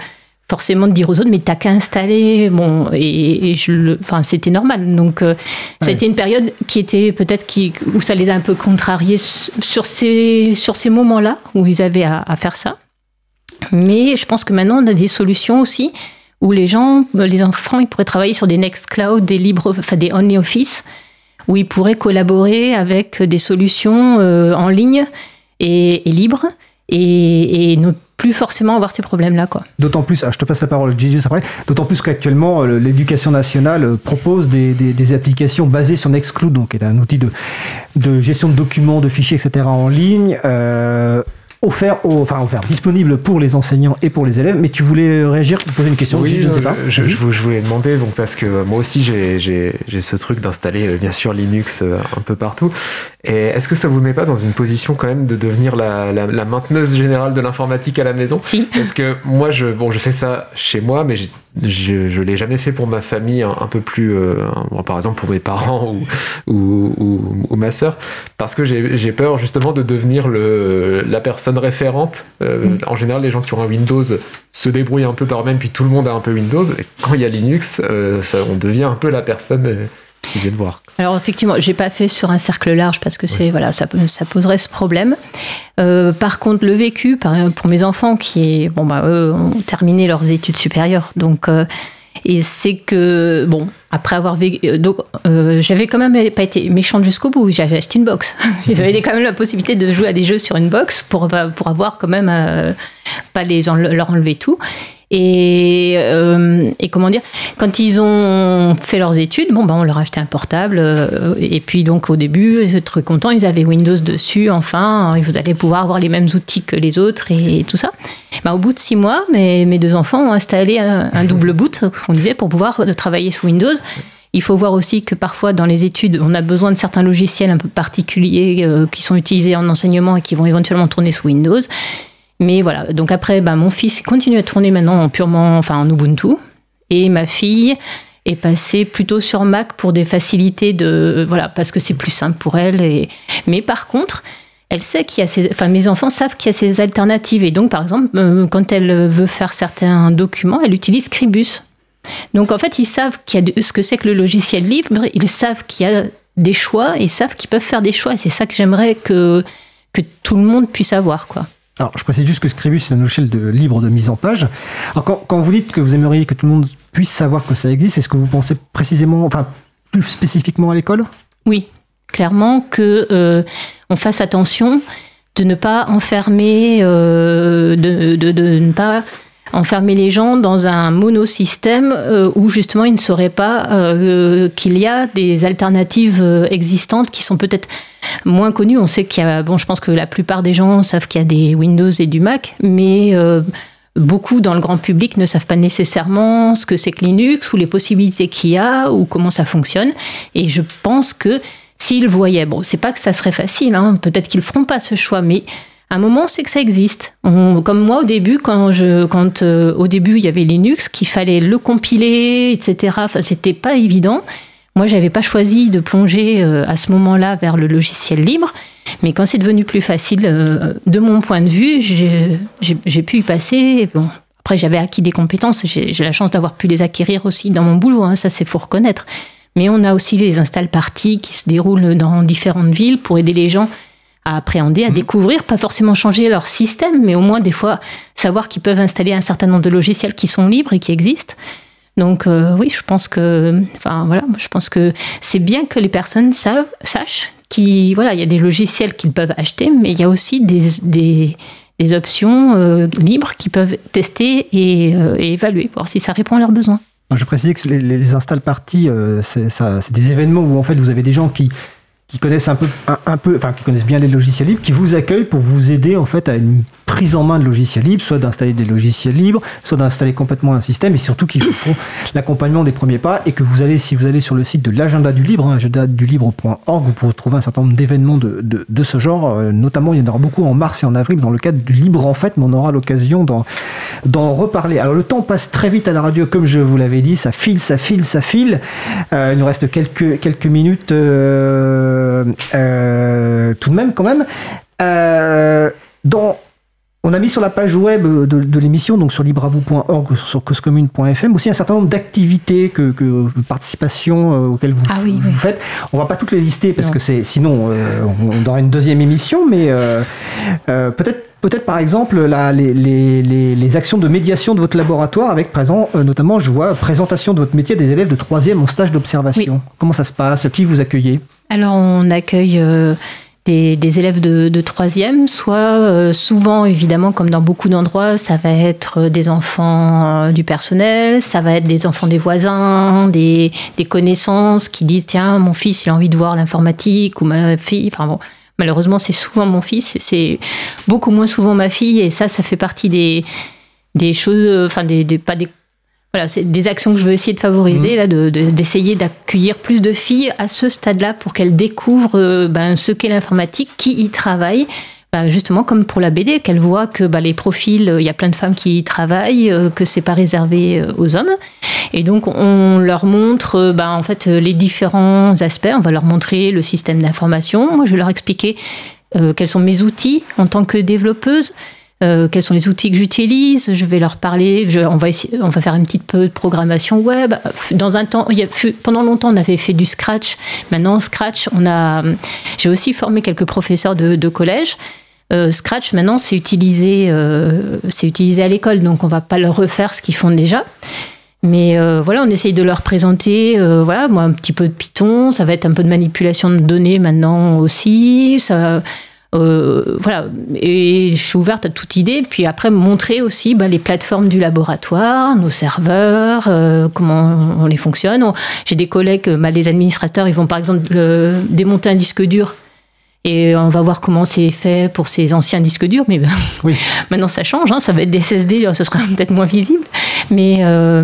forcément de dire aux autres, mais t'as qu'à installer. Bon, et, je enfin, c'était normal. Donc, euh, ça a été une période qui était peut-être qui, où ça les a un peu contrariés sur ces, sur ces moments-là où ils avaient à, faire ça. Mais je pense que maintenant, on a des solutions aussi où les gens, les enfants, ils pourraient travailler sur des Nextcloud, des libres, enfin des OnlyOffice, où ils pourraient collaborer avec des solutions euh, en ligne et, et libres et, et ne plus forcément avoir ces problèmes-là. Quoi. D'autant plus, ah, je te passe la parole Gigi après, d'autant plus qu'actuellement euh, l'éducation nationale euh, propose des, des, applications basées sur Nextcloud, donc qui est un outil de, de gestion de documents, de fichiers, etc. en ligne. Euh, offert, enfin offert, disponible pour les enseignants et pour les élèves. Mais tu voulais réagir, poser une question Oui, je, ne sais pas. Je, voulais demander, donc, parce que moi aussi j'ai ce truc d'installer bien sûr Linux un peu partout. Et est-ce que ça vous met pas dans une position quand même de devenir la, la, la mainteneuse générale de l'informatique à la maison Si. Parce que moi, je, bon, je fais ça chez moi, mais j'ai- je, je l'ai jamais fait pour ma famille, un, un peu plus, euh, bon, par exemple pour mes parents ou, ou, ou- ou ma sœur, parce que j'ai j'ai peur justement de devenir le, la personne référente. Euh, Mm. En général, les gens qui ont un Windows se débrouillent un peu par eux-mêmes, puis tout le monde a un peu Windows. Et quand il y a Linux, euh, ça, on devient un peu la personne qui vient de voir. Alors effectivement, j'ai pas fait sur un cercle large parce que c'est voilà, ça, poserait ce problème. Euh, par contre, le vécu par, pour mes enfants qui est bon bah eux ont terminé leurs études supérieures, donc euh, et c'est que bon après avoir vécu, euh, donc euh, j'avais quand même pas été méchante jusqu'au bout. J'avais acheté une box. Ils avaient quand même la possibilité de jouer à des jeux sur une box pour pour avoir quand même euh, pas les leur enlever tout. Et, euh, et comment dire, quand ils ont fait leurs études, bon, ben, on leur a acheté un portable. euh, et puis, donc, au début, ils étaient très contents. Ils avaient Windows dessus. Enfin, vous allez pouvoir avoir les mêmes outils que les autres et, tout ça. Ben, au bout de six mois, mes, deux enfants ont installé un, un double boot, qu'on disait, pour pouvoir travailler sous Windows. Il faut voir aussi que parfois dans les études, on a besoin de certains logiciels un peu particuliers euh, qui sont utilisés en enseignement et qui vont éventuellement tourner sous Windows. Mais voilà, donc après, bah, mon fils continue à tourner maintenant en purement, en Ubuntu, et ma fille est passée plutôt sur Mac pour des facilités de, voilà, parce que c'est plus simple pour elle. Et... Mais par contre, elle sait qu'il y a ces, enfin mes enfants savent qu'il y a ces alternatives, et donc par exemple, euh, quand elle veut faire certains documents, elle utilise Scribus. Donc en fait, ils savent qu'il y a ce que c'est que le logiciel libre, ils savent qu'il y a des choix, ils savent qu'ils peuvent faire des choix, et c'est ça que j'aimerais que que tout le monde puisse avoir, quoi. Alors, je précise juste que Scribus, c'est un logiciel de, libre de mise en page. Quand, vous dites que vous aimeriez que tout le monde puisse savoir que ça existe, est-ce que vous pensez précisément, enfin, plus spécifiquement à l'école? Oui, clairement que euh, on fasse attention de ne pas enfermer, euh, de ne pas enfermer les gens dans un monosystème euh, où justement ils ne sauraient pas euh, qu'il y a des alternatives euh, existantes qui sont peut-être moins connues. On sait qu'il y a, bon, je pense que la plupart des gens savent qu'il y a des Windows et du Mac, mais euh, beaucoup dans le grand public ne savent pas nécessairement ce que c'est que Linux ou les possibilités qu'il y a ou comment ça fonctionne. Et je pense que s'ils voyaient, bon, c'est pas que ça serait facile, hein, peut-être qu'ils feront pas ce choix, mais un moment, sait que ça existe. Comme moi, au début, quand, euh, au début il y avait Linux, qu'il fallait le compiler, etc. Enfin, c'était pas évident. Moi, j'avais pas choisi de plonger euh, à ce moment-là vers le logiciel libre, mais quand c'est devenu plus facile, euh, de mon point de vue, j'ai pu y passer. Bon, après, j'avais acquis des compétences. J'ai la chance d'avoir pu les acquérir aussi dans mon boulot. hein, ça, c'est faut reconnaître. Mais on a aussi les install parties qui se déroulent dans différentes villes pour aider les gens à appréhender, à découvrir, pas forcément changer leur système, mais au moins des fois savoir qu'ils peuvent installer un certain nombre de logiciels qui sont libres et qui existent. Donc euh, oui, je pense que, enfin voilà, je pense que c'est bien que les personnes savent, sachent qu'il voilà, il y a des logiciels qu'ils peuvent acheter, mais il y a aussi des, des, des options euh, libres qu'ils peuvent tester et, euh, et évaluer, voir si ça répond à leurs besoins. Je précise que les, les install parties, euh, c'est des événements où en fait vous avez des gens qui, qui connaissent un peu, un, peu, enfin qui connaissent bien les logiciels libres, qui vous accueillent pour vous aider en fait à une prise en main de logiciels libres, soit d'installer des logiciels libres, soit d'installer complètement un système, et surtout qui vous font l'accompagnement des premiers pas, et que vous allez, si vous allez sur le site de l'agenda du libre, hein, agendadulibre.org, vous pourrez trouver un certain nombre d'événements de, de, de ce genre, euh, notamment il y en aura beaucoup en mars et en avril dans le cadre du libre en fait, mais on aura l'occasion d'en d'en reparler. Alors le temps passe très vite à la radio, comme je vous l'avais dit, ça file, ça file, ça file. Euh, il nous reste quelques, quelques minutes euh, tout de même quand même. Dans, on a mis sur la page web de, de l'émission, donc sur libravou.org, sur causecommune.fm, aussi un certain nombre d'activités, que, que de participation euh, auxquelles vous, Ah oui, vous oui. faites. On va pas toutes les lister parce Non. que c'est sinon euh, on aura une deuxième émission, mais euh, euh, peut-être peut-être par exemple la- les, les- les- les actions de médiation de votre laboratoire avec présent, euh, notamment je vois présentation de votre métier à des élèves de troisième en stage d'observation. Comment ça se passe? Qui vous accueillez? Alors, on accueille euh, des, des élèves de, de troisième, soit euh, souvent, évidemment, comme dans beaucoup d'endroits, ça va être euh, des enfants euh, du personnel, ça va être des enfants des voisins, des, des connaissances qui disent tiens, mon fils, il a envie de voir l'informatique ou ma fille. Enfin bon, malheureusement, c'est souvent mon fils, c'est beaucoup moins souvent ma fille, et ça, ça fait partie des, des choses, euh, enfin, des, des- pas des voilà, c'est des actions que je veux essayer de favoriser, là, de- de- d'essayer d'accueillir plus de filles à ce stade-là pour qu'elles découvrent euh, ben, ce qu'est l'informatique, qui y travaille. Ben, justement, comme pour la BD, qu'elles voient que ben, les profils, euh, il y a plein de femmes qui y travaillent, euh, que c'est pas réservé euh, aux hommes. Et donc, on leur montre ben, en fait, les différents aspects. On va leur montrer le système d'information. Moi, je vais leur expliquer quels sont mes outils en tant que développeuse. Euh, quels sont les outils que j'utilise? Je vais leur parler. je- on va on va faire une petite peu de programmation web. Dans un temps, pendant longtemps, on avait fait du Scratch. Maintenant, Scratch, on a. J'ai aussi formé quelques professeurs de, collège. Euh, Scratch, maintenant, c'est utilisé, euh, c'est utilisé à l'école, donc on va pas leur refaire ce qu'ils font déjà. Mais voilà, on essaye de leur présenter, voilà, moi un petit peu de Python, ça va être un peu de manipulation de données maintenant aussi, ça, euh, voilà. Et je suis ouverte à toute idée. Puis après, montrer aussi bah, les plateformes du laboratoire, nos serveurs, euh, comment on les fonctionne. On- J'ai des collègues, euh, bah, les administrateurs, ils vont par exemple le- démonter un disque dur. Et on va voir comment c'est fait pour ces anciens disques durs. Mais ben, Oui. maintenant, ça change. hein, ça va être des SSD, ce sera peut-être moins visible. Mais, euh,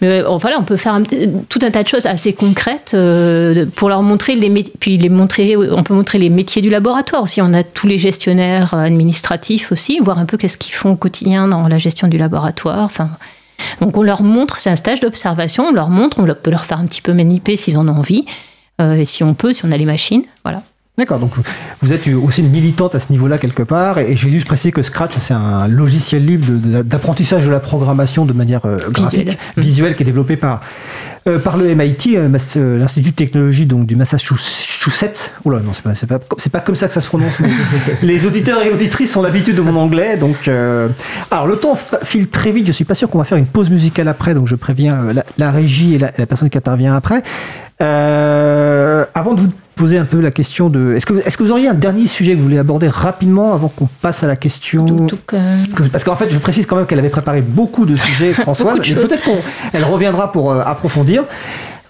mais euh, voilà, on peut faire un- tout un tas de choses assez concrètes euh, pour leur montrer les puis les montrer. On peut montrer les métiers du laboratoire aussi. On a tous les gestionnaires euh, administratifs aussi, voir un peu qu'est-ce qu'ils font au quotidien dans la gestion du laboratoire. Enfin, donc on leur montre, c'est un stage d'observation. On leur montre, on peut leur faire un petit peu maniper s'ils en ont envie, euh, et si on peut, si on a les machines, voilà. D'accord, donc vous- êtes aussi une militante à ce niveau-là quelque part, et je vais juste préciser que Scratch, c'est un logiciel libre de- de- d'apprentissage de, la programmation de manière euh, graphique, Visuelle. visuelle, qui est développé par, euh, par le MIT, euh, l'Institut de technologie donc, du Massachusetts. Oula, non, c'est pas, pas, pas comme ça que ça se prononce. mais les auditeurs et auditrices ont l'habitude de mon anglais, donc... euh, alors, le temps file très vite, je suis pas sûr qu'on va faire une pause musicale après, donc je préviens la, la régie et la, la personne qui intervient après. Avant de vous poser un peu la question de... Est-ce que, est-ce que vous auriez un dernier sujet que vous voulez aborder rapidement avant qu'on passe à la question... Tout- tout Parce qu'en fait, je précise quand même qu'elle avait préparé beaucoup de sujets, Françoise, et peut-être qu'elle reviendra pour euh, approfondir.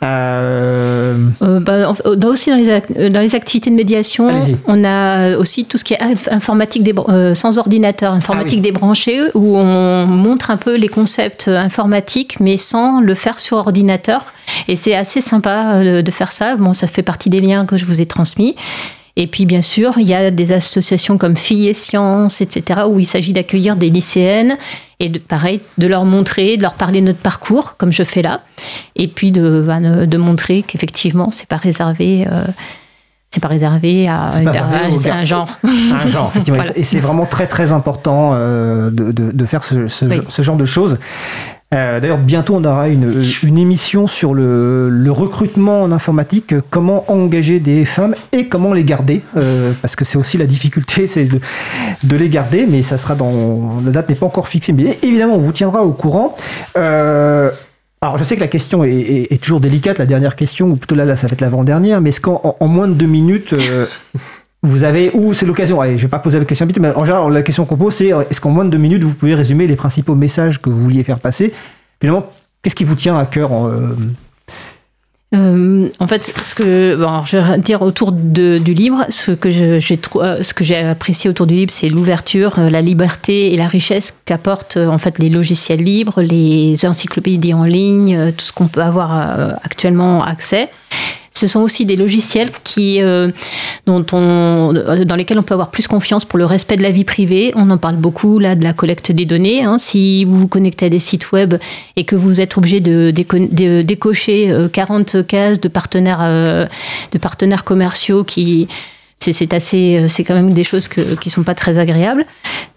Euh, Euh, bah, en- dans- aussi dans les, euh, dans les activités de médiation, on a aussi tout ce qui est inf- informatique euh, sans ordinateur, informatique Ah oui. débranchée, où on montre un peu les concepts informatiques, mais sans le faire sur ordinateur. Et c'est assez sympa de faire ça. Bon, ça fait partie des liens que je vous ai transmis. Et puis, bien sûr, il y a des associations comme Filles et Sciences, etc., où il s'agit d'accueillir des lycéennes et de, pareil, de leur montrer, de leur parler de notre parcours, comme je fais là, et puis de, bah, de, montrer qu'effectivement, c'est pas réservé. euh, c'est pas réservé à, pas réservé gars. un genre. un genre, effectivement. Voilà. Et c'est vraiment très très important euh, de, de- de faire ce, ce- Oui. ce genre de choses. Euh, D'ailleurs, bientôt on aura une, une émission sur le, le recrutement en informatique, comment engager des femmes et comment les garder, euh, parce que c'est aussi la difficulté, c'est de, de les garder, mais ça sera dans la date n'est pas encore fixée, mais évidemment on vous tiendra au courant. Euh, alors, je sais que la question est, est- est toujours délicate, la dernière question, ou plutôt là, là ça va être l'avant-dernière, mais est-ce qu'en en- en moins de deux minutes, euh, vous avez, ou c'est l'occasion, allez, je vais pas poser la question vite, mais en général, la question qu'on pose, c'est euh, est-ce qu'en moins de deux minutes, vous pouvez résumer les principaux messages que vous vouliez faire passer? Finalement, qu'est-ce qui vous tient à cœur en, euh, Euh, fait, ce que je vais dire autour du livre, ce que j'ai apprécié autour du livre, c'est l'ouverture, la liberté et la richesse qu'apportent en fait les logiciels libres, les encyclopédies en ligne, tout ce qu'on peut avoir actuellement accès. Ce sont aussi des logiciels qui, euh, dont on, dans lesquels on peut avoir plus confiance pour le respect de la vie privée. On en parle beaucoup là de la collecte des données. hein. Si vous vous connectez à des sites web et que vous êtes obligé de, déco- de décocher euh, 40 cases de partenaires, euh, de partenaires commerciaux qui c'est assez, euh, c'est quand même des choses que, qui sont pas très agréables.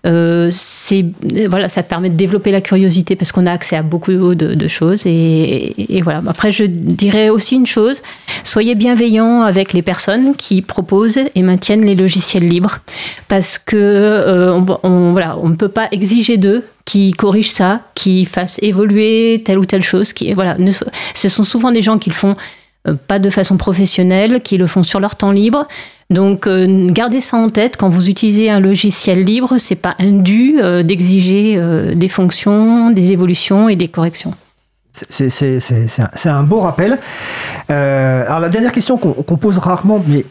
Euh, c'est voilà, ça permet de développer la curiosité parce qu'on a accès à beaucoup de, de choses et, et voilà. Après, je dirais aussi une chose soyez bienveillants avec les personnes qui proposent et maintiennent les logiciels libres parce que euh, on, voilà, on ne peut pas exiger d'eux qui corrigent ça, qui fassent évoluer telle ou telle chose. Qui voilà, ce sont souvent des gens qui le font euh, pas de façon professionnelle, qui le font sur leur temps libre. Donc, euh, gardez ça en tête quand vous utilisez un logiciel libre, c'est pas indu euh, d'exiger euh, des fonctions, des évolutions et des corrections. C'est un, beau rappel. Alors la dernière question qu'on pose rarement, mais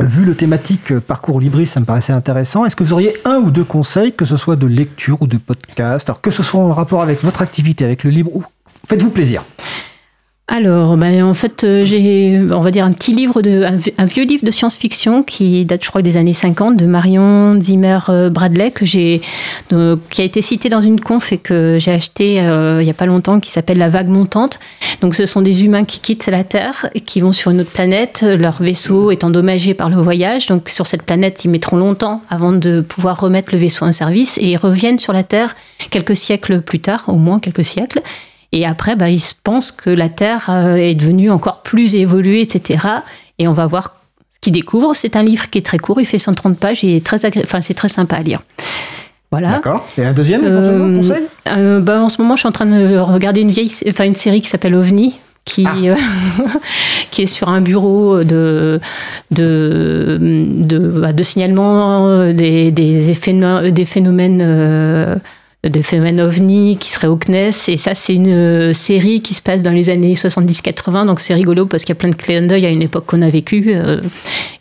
vu le thématique parcours libriste, ça me paraissait intéressant. Est-ce que vous auriez un ou deux conseils, que ce soit de lecture ou de podcast, que ce soit en rapport avec votre activité, avec le libre ou Faites-vous plaisir. Alors, ben, en fait, euh, j'ai, on va dire, un petit livre, de, un, vieux livre de science-fiction qui date, je crois, des années 50, de Marion Zimmer euh, Bradley, que j'ai, qui a été cité dans une conf et que j'ai acheté euh, il n'y a pas longtemps, qui s'appelle La vague montante. Donc, ce sont des humains qui quittent la Terre et qui vont sur une autre planète. Leur vaisseau est endommagé par le voyage. Donc, sur cette planète, ils mettront longtemps avant de pouvoir remettre le vaisseau en service et ils reviennent sur la Terre quelques siècles plus tard, au moins quelques siècles. Et après, bah, ils pensent que la Terre euh, est devenue encore plus évoluée, etc. Et on va voir ce qu'ils découvrent. C'est un livre qui est très court, il fait 130 pages et très enfin, c'est très sympa à lire. Voilà. D'accord. Et un deuxième euh, conseil? euh, bah, En ce moment, je suis en train de regarder une, vieille, enfin, une série qui s'appelle OVNI, qui, ah. euh, qui est sur un bureau de, de, de, bah, de signalement des, des, effets, des phénomènes de phénomènes ovni qui serait au CNES. Et ça, c'est une euh, série qui se passe dans les années 70-80. Donc c'est rigolo parce qu'il y a plein de clins d'œil à une époque qu'on a vécue euh,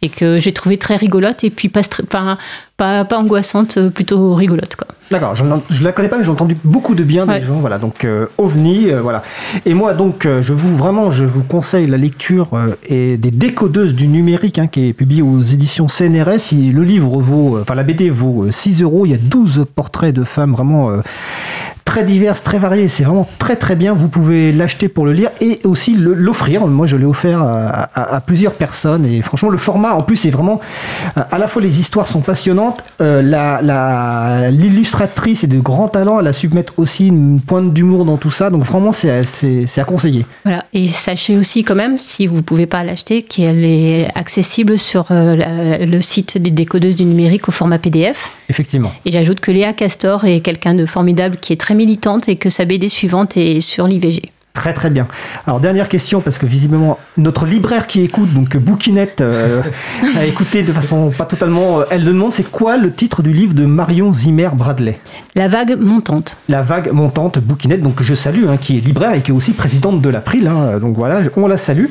et que j'ai trouvé très rigolote et puis pas, pas, pas, pas angoissante, euh, plutôt rigolote. Quoi. D'accord, je ne la connais pas, mais j'ai entendu beaucoup de bien des gens. Voilà, donc euh, OVNI, euh, voilà. Et moi, donc, je vous vraiment, je vous conseille la lecture et des décodeuses du numérique, hein, qui est publié aux éditions CNRS. le livre vaut, enfin la BD vaut 6 euros. Il y a 12 portraits de femmes vraiment très diverses, très variées. C'est vraiment très très bien. Vous pouvez l'acheter pour le lire et aussi l'offrir. Moi, je l'ai offert à, plusieurs personnes et franchement, le format en plus est vraiment. À la fois, les histoires sont passionnantes. Euh, l'illustratrice est de grand talent. Elle a su mettre aussi une pointe d'humour dans tout ça. Donc vraiment, c'est à conseiller. Voilà. Et sachez aussi quand même, si vous pouvez pas l'acheter, qu'elle est accessible sur euh, le site des décodeuses du numérique au format PDF. Effectivement. Et j'ajoute que Léa Castor est quelqu'un de formidable qui est très militante et que sa BD suivante est sur l'IVG. Très très bien. Alors dernière question parce que visiblement notre libraire qui écoute donc Bouquinette euh, a écouté de façon pas totalement euh, elle demande c'est quoi le titre du livre de Marion Zimmer Bradley? La vague montante. La vague montante Bouquinette donc je salue hein, qui est libraire et qui est aussi présidente de l'April hein, donc voilà on la salue.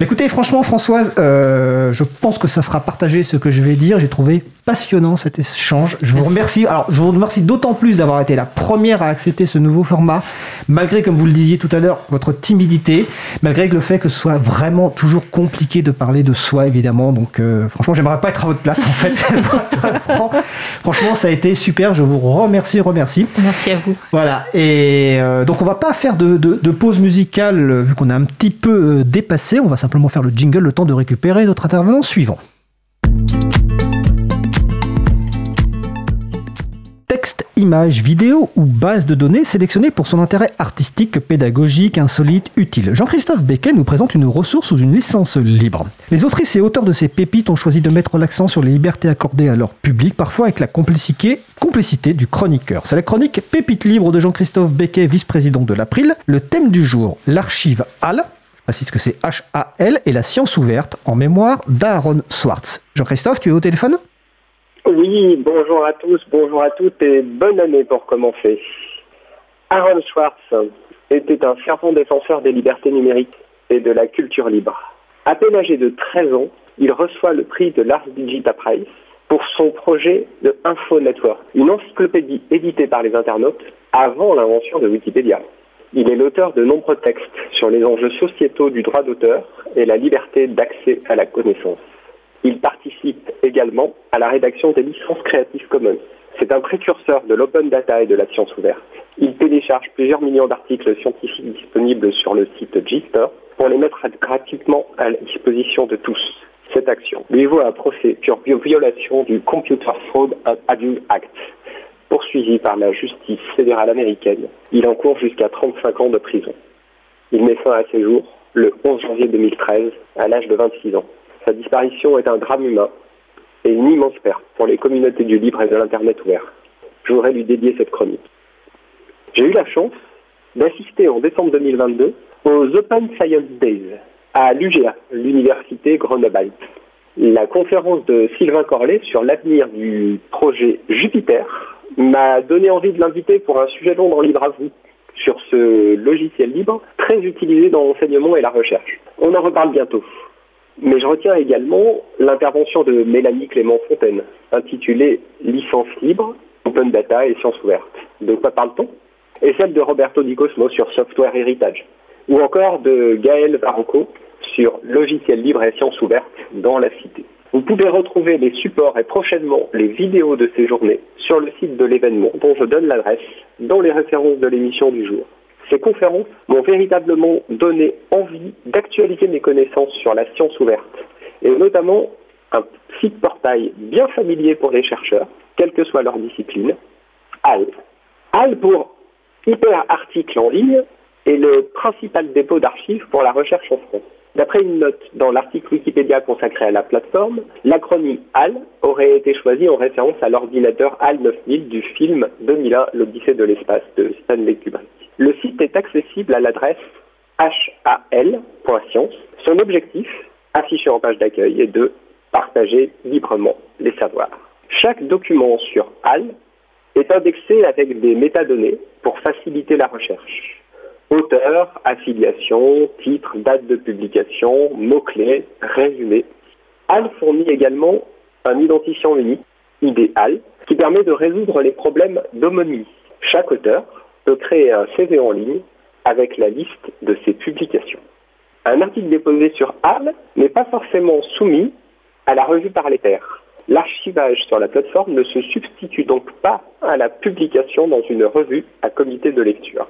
Écoutez, franchement, Françoise, euh, je pense que ça sera partagé ce que je vais dire. J'ai trouvé passionnant cet échange. Je vous remercie. Alors, je vous remercie d'autant plus d'avoir été la première à accepter ce nouveau format, malgré, comme vous le disiez tout à l'heure, votre timidité, malgré le fait que ce soit vraiment toujours compliqué de parler de soi, évidemment. Donc, euh, franchement, j'aimerais pas être à votre place, en fait. franchement, ça a été super. Je vous remercie, remercie. Merci à vous. Voilà. Et euh, donc, on va pas faire de, de pause musicale vu qu'on a un petit peu dépassé. On va simplement faire le jingle le temps de récupérer notre intervenant suivant. Texte, image, vidéo ou base de données sélectionnées pour son intérêt artistique, pédagogique, insolite, utile. Jean-Christophe Becquet nous présente une ressource sous une licence libre. Les autrices et auteurs de ces pépites ont choisi de mettre l'accent sur les libertés accordées à leur public, parfois avec la complicité, du chroniqueur. C'est la chronique Pépite libre de Jean-Christophe Becquet, vice-président de l'April. Le thème du jour, l'archive HAL, ce que c'est H-A-L et la science ouverte en mémoire d'Aaron Swartz. Jean-Christophe, tu es au téléphone? Oui, bonjour à tous, bonjour à toutes et bonne année pour commencer. Aaron Swartz était un fervent défenseur des libertés numériques et de la culture libre. À peine âgé de 13 ans, il reçoit le prix de l'Ars Digita Prize pour son projet de Info Network, une encyclopédie éditée par les internautes avant l'invention de Wikipédia. Il est l'auteur de nombreux textes sur les enjeux sociétaux du droit d'auteur et la liberté d'accès à la connaissance. Il participe également à la rédaction des licences Creative Commons. C'est un précurseur de l'open data et de la science ouverte. Il télécharge plusieurs millions d'articles scientifiques disponibles sur le site Gister pour les mettre gratuitement à la disposition de tous. Cette action lui vaut un procès pour violation du Computer Fraud Abuse Act, poursuivi par la justice fédérale américaine. Il encourt jusqu'à 35 ans de prison. Il met fin à ses jours le 11 janvier 2013 à l'âge de 26 ans. Sa disparition est un drame humain et une immense perte pour les communautés du libre et de l'Internet ouvert. Je voudrais lui dédier cette chronique. J'ai eu la chance d'assister en décembre 2022 aux Open Science Days à l'UGA, l'Université Grenoble. La conférence de Sylvain Corlet sur l'avenir du projet Jupiter m'a donné envie de l'inviter pour un sujet long dans Libre à vous sur ce logiciel libre très utilisé dans l'enseignement et la recherche. On en reparle bientôt. Mais je retiens également l'intervention de Mélanie Clément Fontaine, intitulée Licence libre, Open Data et sciences ouvertes. De quoi parle-t-on? Et celle de Roberto Di Cosmo sur Software Heritage, ou encore de Gaël Varanco sur Logiciel libre et sciences ouvertes dans la cité. Vous pouvez retrouver les supports et prochainement les vidéos de ces journées sur le site de l'événement dont je donne l'adresse dans les références de l'émission du jour. Ces conférences m'ont véritablement donné envie d'actualiser mes connaissances sur la science ouverte et notamment un site portail bien familier pour les chercheurs, quelle que soit leur discipline, HAL. HAL pour Hyper Article en ligne est le principal dépôt d'archives pour la recherche en France. D'après une note dans l'article Wikipédia consacré à la plateforme, l'acronyme HAL aurait été choisi en référence à l'ordinateur HAL 9000 du film 2001 L'Odyssée de l'espace de Stanley Kubrick. Le site est accessible à l'adresse hal.science. Son objectif, affiché en page d'accueil, est de partager librement les savoirs. Chaque document sur HAL est indexé avec des métadonnées pour faciliter la recherche. Auteur, affiliation, titre, date de publication, mots-clés, résumé. HAL fournit également un identifiant unique, IDHAL, qui permet de résoudre les problèmes d'homonymie. Chaque auteur peut créer un CV en ligne avec la liste de ses publications. Un article déposé sur HAL n'est pas forcément soumis à la revue par les pairs. L'archivage sur la plateforme ne se substitue donc pas à la publication dans une revue à comité de lecture.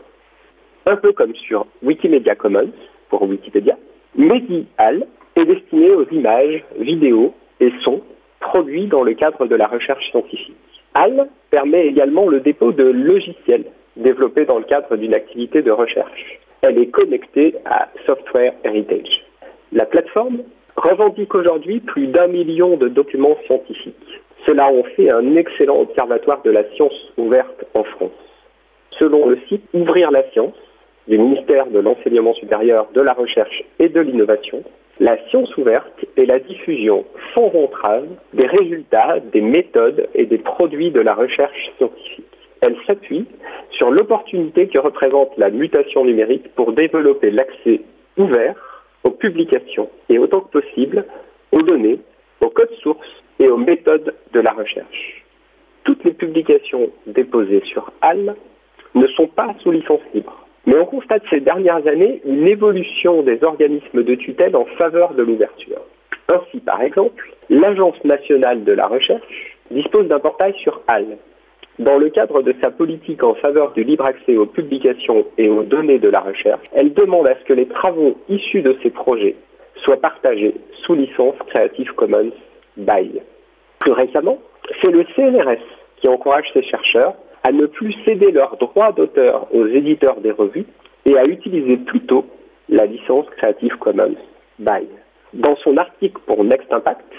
Un peu comme sur Wikimedia Commons pour Wikipédia, MediHal est destiné aux images, vidéos et sons produits dans le cadre de la recherche scientifique. HAL permet également le dépôt de logiciels développée dans le cadre d'une activité de recherche. Elle est connectée à Software Heritage. La plateforme revendique aujourd'hui plus d'un million de documents scientifiques. Cela en fait un excellent observatoire de la science ouverte en France. Selon le site Ouvrir la science du ministère de l'Enseignement supérieur, de la Recherche et de l'Innovation, la science ouverte est la diffusion sans entrave des résultats, des méthodes et des produits de la recherche scientifique elle s'appuie sur l'opportunité que représente la mutation numérique pour développer l'accès ouvert aux publications et autant que possible aux données, aux codes sources et aux méthodes de la recherche. Toutes les publications déposées sur HAL ne sont pas sous licence libre. Mais on constate ces dernières années une évolution des organismes de tutelle en faveur de l'ouverture. Ainsi, par exemple, l'Agence nationale de la recherche dispose d'un portail sur HAL dans le cadre de sa politique en faveur du libre accès aux publications et aux données de la recherche, elle demande à ce que les travaux issus de ces projets soient partagés sous licence Creative Commons BY. Plus récemment, c'est le CNRS qui encourage ses chercheurs à ne plus céder leurs droits d'auteur aux éditeurs des revues et à utiliser plutôt la licence Creative Commons BY. Dans son article pour Next Impact,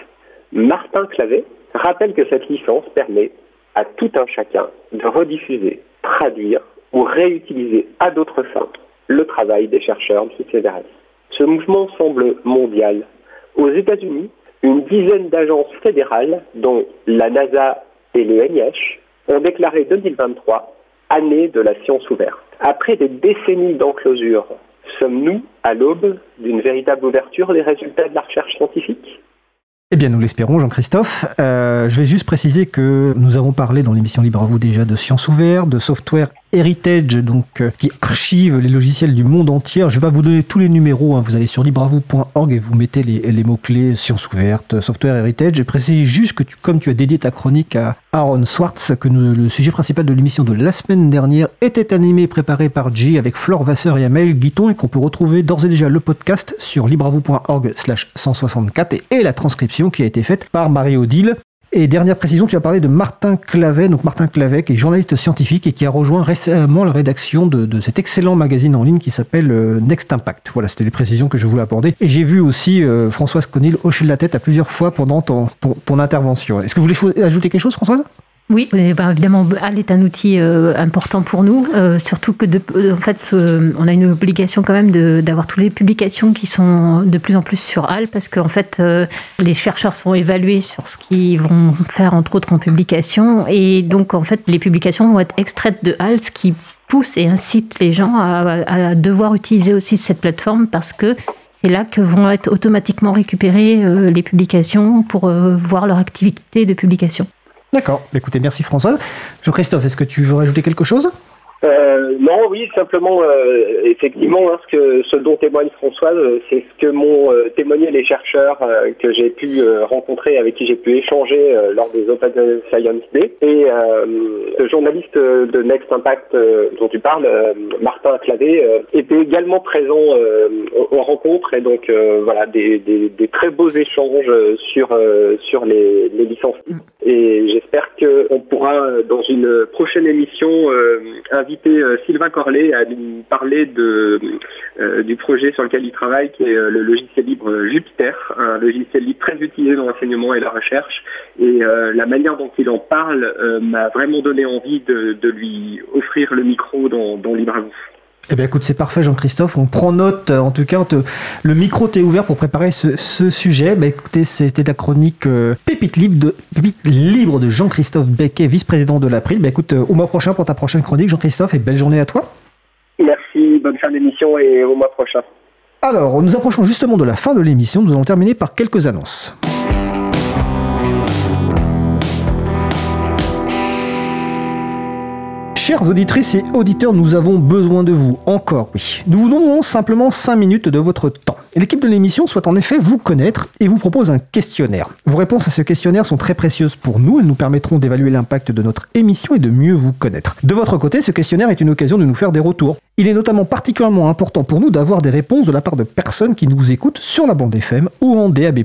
Martin Clavet rappelle que cette licence permet à tout un chacun de rediffuser, traduire ou réutiliser à d'autres fins le travail des chercheurs du CNRS. Ce mouvement semble mondial. Aux États-Unis, une dizaine d'agences fédérales, dont la NASA et le NIH, ont déclaré 2023 année de la science ouverte. Après des décennies d'enclosure, sommes-nous à l'aube d'une véritable ouverture des résultats de la recherche scientifique? Eh bien, nous l'espérons, Jean-Christophe. Euh, je vais juste préciser que nous avons parlé dans l'émission Libre à vous déjà de sciences ouvertes, de software Heritage, donc euh, qui archive les logiciels du monde entier. Je vais pas vous donner tous les numéros. Hein. Vous allez sur libravou.org et vous mettez les, mots-clés sciences ouvertes, software heritage. Je précise juste que comme tu as dédié ta chronique à Aaron Swartz, que le sujet principal de l'émission de la semaine dernière était animé et préparé par G avec Flore Vasseur et Amel Guiton et qu'on peut retrouver d'ores et déjà le podcast sur libravou.org slash 164 et la transcription qui a été faite par Marie-Odile. Et dernière précision, tu as parlé de Martin Clavet, donc Martin Clavet, qui est journaliste scientifique et qui a rejoint récemment la rédaction de, cet excellent magazine en ligne qui s'appelle euh, Next Impact. Voilà, c'était les précisions que je voulais apporter. Et j'ai vu aussi euh, Françoise Conil hocher la tête à plusieurs fois pendant ton, ton intervention. Est-ce que vous voulez ajouter quelque chose, Françoise? Oui, ben, évidemment, HAL est un outil euh, important pour nous, euh, surtout que de, euh, en fait, on a une obligation quand même d'avoir toutes les publications qui sont de plus en plus sur HAL, parce qu'en fait, les chercheurs sont évalués sur ce qu'ils vont faire, entre autres, en publication, et donc, en fait, les publications vont être extraites de HAL, ce qui pousse et incite les gens à, à devoir utiliser aussi cette plateforme, parce que c'est là que vont être automatiquement récupérées les publications pour voir leur activité de publication. D'accord. Écoutez, merci Françoise. Jean-Christophe, est-ce que tu veux rajouter quelque chose? Euh, non, oui, simplement, euh, effectivement, hein, ce, que, ce dont témoigne Françoise, euh, c'est ce que m'ont euh, témoigné les chercheurs euh, que j'ai pu rencontrer, avec qui j'ai pu échanger lors des Open Science Day. Et le journaliste de Next Impact dont tu parles, Martin Clavé, était également présent aux, aux rencontres et donc voilà des, des- des très beaux échanges sur sur les, les licences. Et j'espère qu'on pourra dans une prochaine émission euh, Sylvain Corlet à nous parler euh, du projet sur lequel il travaille, qui est euh, le logiciel libre Jupiter, un logiciel libre très utilisé dans l'enseignement et la recherche. Et la manière dont il en parle m'a vraiment donné envie de, de lui offrir le micro dans, dans Libre à vous. Eh bien écoute, c'est parfait Jean-Christophe, on prend note, en tout cas, te- le micro t'est ouvert pour préparer ce, ce sujet. Bah écoutez, c'était la chronique euh, Pépite, libre de, Pépite libre de Jean-Christophe Becquet, vice-président de l'April. Bah écoute, euh, au mois prochain pour ta prochaine chronique Jean-Christophe et belle journée à toi. Merci, bonne fin d'émission et au mois prochain. Alors, nous approchons justement de la fin de l'émission, nous allons terminer par quelques annonces. Chères auditrices et auditeurs, nous avons besoin de vous, encore oui. Nous vous donnons simplement 5 minutes de votre temps. L'équipe de l'émission souhaite en effet vous connaître et vous propose un questionnaire. Vos réponses à ce questionnaire sont très précieuses pour nous, elles nous permettront d'évaluer l'impact de notre émission et de mieux vous connaître. De votre côté, ce questionnaire est une occasion de nous faire des retours. Il est notamment particulièrement important pour nous d'avoir des réponses de la part de personnes qui nous écoutent sur la bande FM ou en DAB+.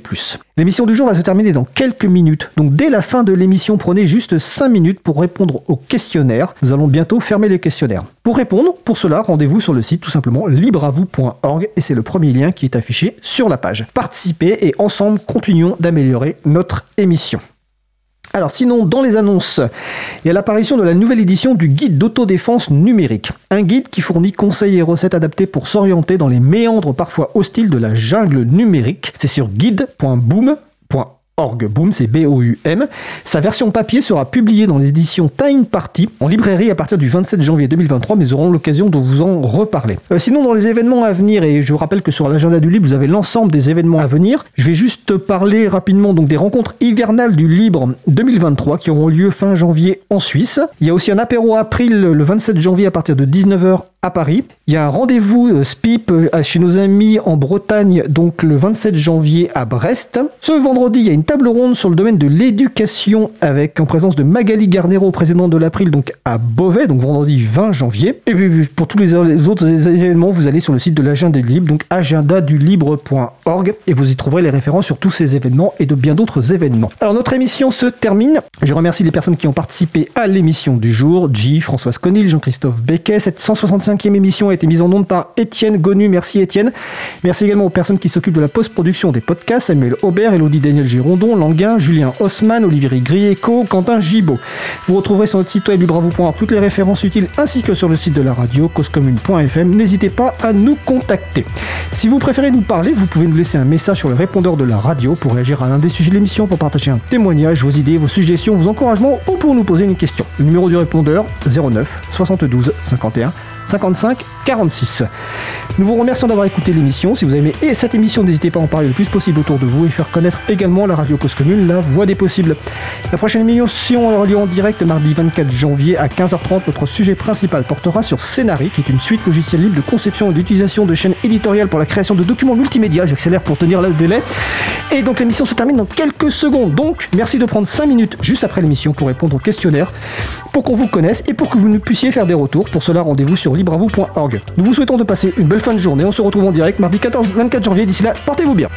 L'émission du jour va se terminer dans quelques minutes, donc dès la fin de l'émission, prenez juste 5 minutes pour répondre au questionnaire. Nous allons bientôt fermer les questionnaires. Pour répondre, pour cela, rendez-vous sur le site tout simplement libreavou.org et c'est le premier lien qui est affiché sur la page. Participez et ensemble continuons d'améliorer notre émission. Alors sinon, dans les annonces, il y a l'apparition de la nouvelle édition du guide d'autodéfense numérique. Un guide qui fournit conseils et recettes adaptés pour s'orienter dans les méandres parfois hostiles de la jungle numérique. C'est sur guide.boom.org. Boom, c'est B-O-U-M. Sa version papier sera publiée dans les éditions Time Party en librairie à partir du 27 janvier 2023, mais nous aurons l'occasion de vous en reparler. Euh, sinon, dans les événements à venir, et je vous rappelle que sur l'agenda du libre, vous avez l'ensemble des événements à venir, je vais juste parler rapidement des rencontres hivernales du libre 2023 qui auront lieu fin janvier en Suisse. Il y a aussi un apéro april le 27 janvier à partir de 19h à Paris. Il y a un rendez-vous euh, SPIP euh, chez nos amis en Bretagne, donc le 27 janvier à Brest. Ce vendredi, il y a une table ronde sur le domaine de l'éducation avec en présence de Magali Garnero, présidente de l'April, donc à Beauvais, donc vendredi 20 janvier. Et puis pour tous les autres événements, vous allez sur le site de l'agenda du libre, donc agendadulibre.org, et vous y trouverez les références sur tous ces événements et de bien d'autres événements. Alors notre émission se termine. Je remercie les personnes qui ont participé à l'émission du jour. J, Françoise Conil, Jean-Christophe Becquet, 765 cinquième émission a été mise en onde par Étienne Gonu. Merci Étienne. Merci également aux personnes qui s'occupent de la post-production des podcasts, Samuel Aubert, Elodie Daniel Girondon, Languin, Julien Haussmann, Olivier Grieco, Quentin Gibaud. Vous retrouverez sur notre site web libravou.org toutes les références utiles ainsi que sur le site de la radio causecommune.fm. N'hésitez pas à nous contacter. Si vous préférez nous parler, vous pouvez nous laisser un message sur le répondeur de la radio pour réagir à l'un des sujets de l'émission, pour partager un témoignage, vos idées, vos suggestions, vos encouragements ou pour nous poser une question. Le numéro du répondeur 09 72 51 50. 55 46. Nous vous remercions d'avoir écouté l'émission. Si vous avez aimé cette émission, n'hésitez pas à en parler le plus possible autour de vous et faire connaître également la radio Cause Commune, la voix des possibles. La prochaine émission aura lieu en direct mardi 24 janvier à 15h30. Notre sujet principal portera sur Scénari, qui est une suite logicielle libre de conception et d'utilisation de chaînes éditoriales pour la création de documents multimédia. J'accélère pour tenir le délai. Et donc l'émission se termine dans quelques secondes. Donc merci de prendre 5 minutes juste après l'émission pour répondre au questionnaire, pour qu'on vous connaisse et pour que vous nous puissiez faire des retours. Pour cela, rendez-vous sur Nous vous souhaitons de passer une belle fin de journée. On se retrouve en direct mardi 14 24 janvier. D'ici là, portez-vous bien.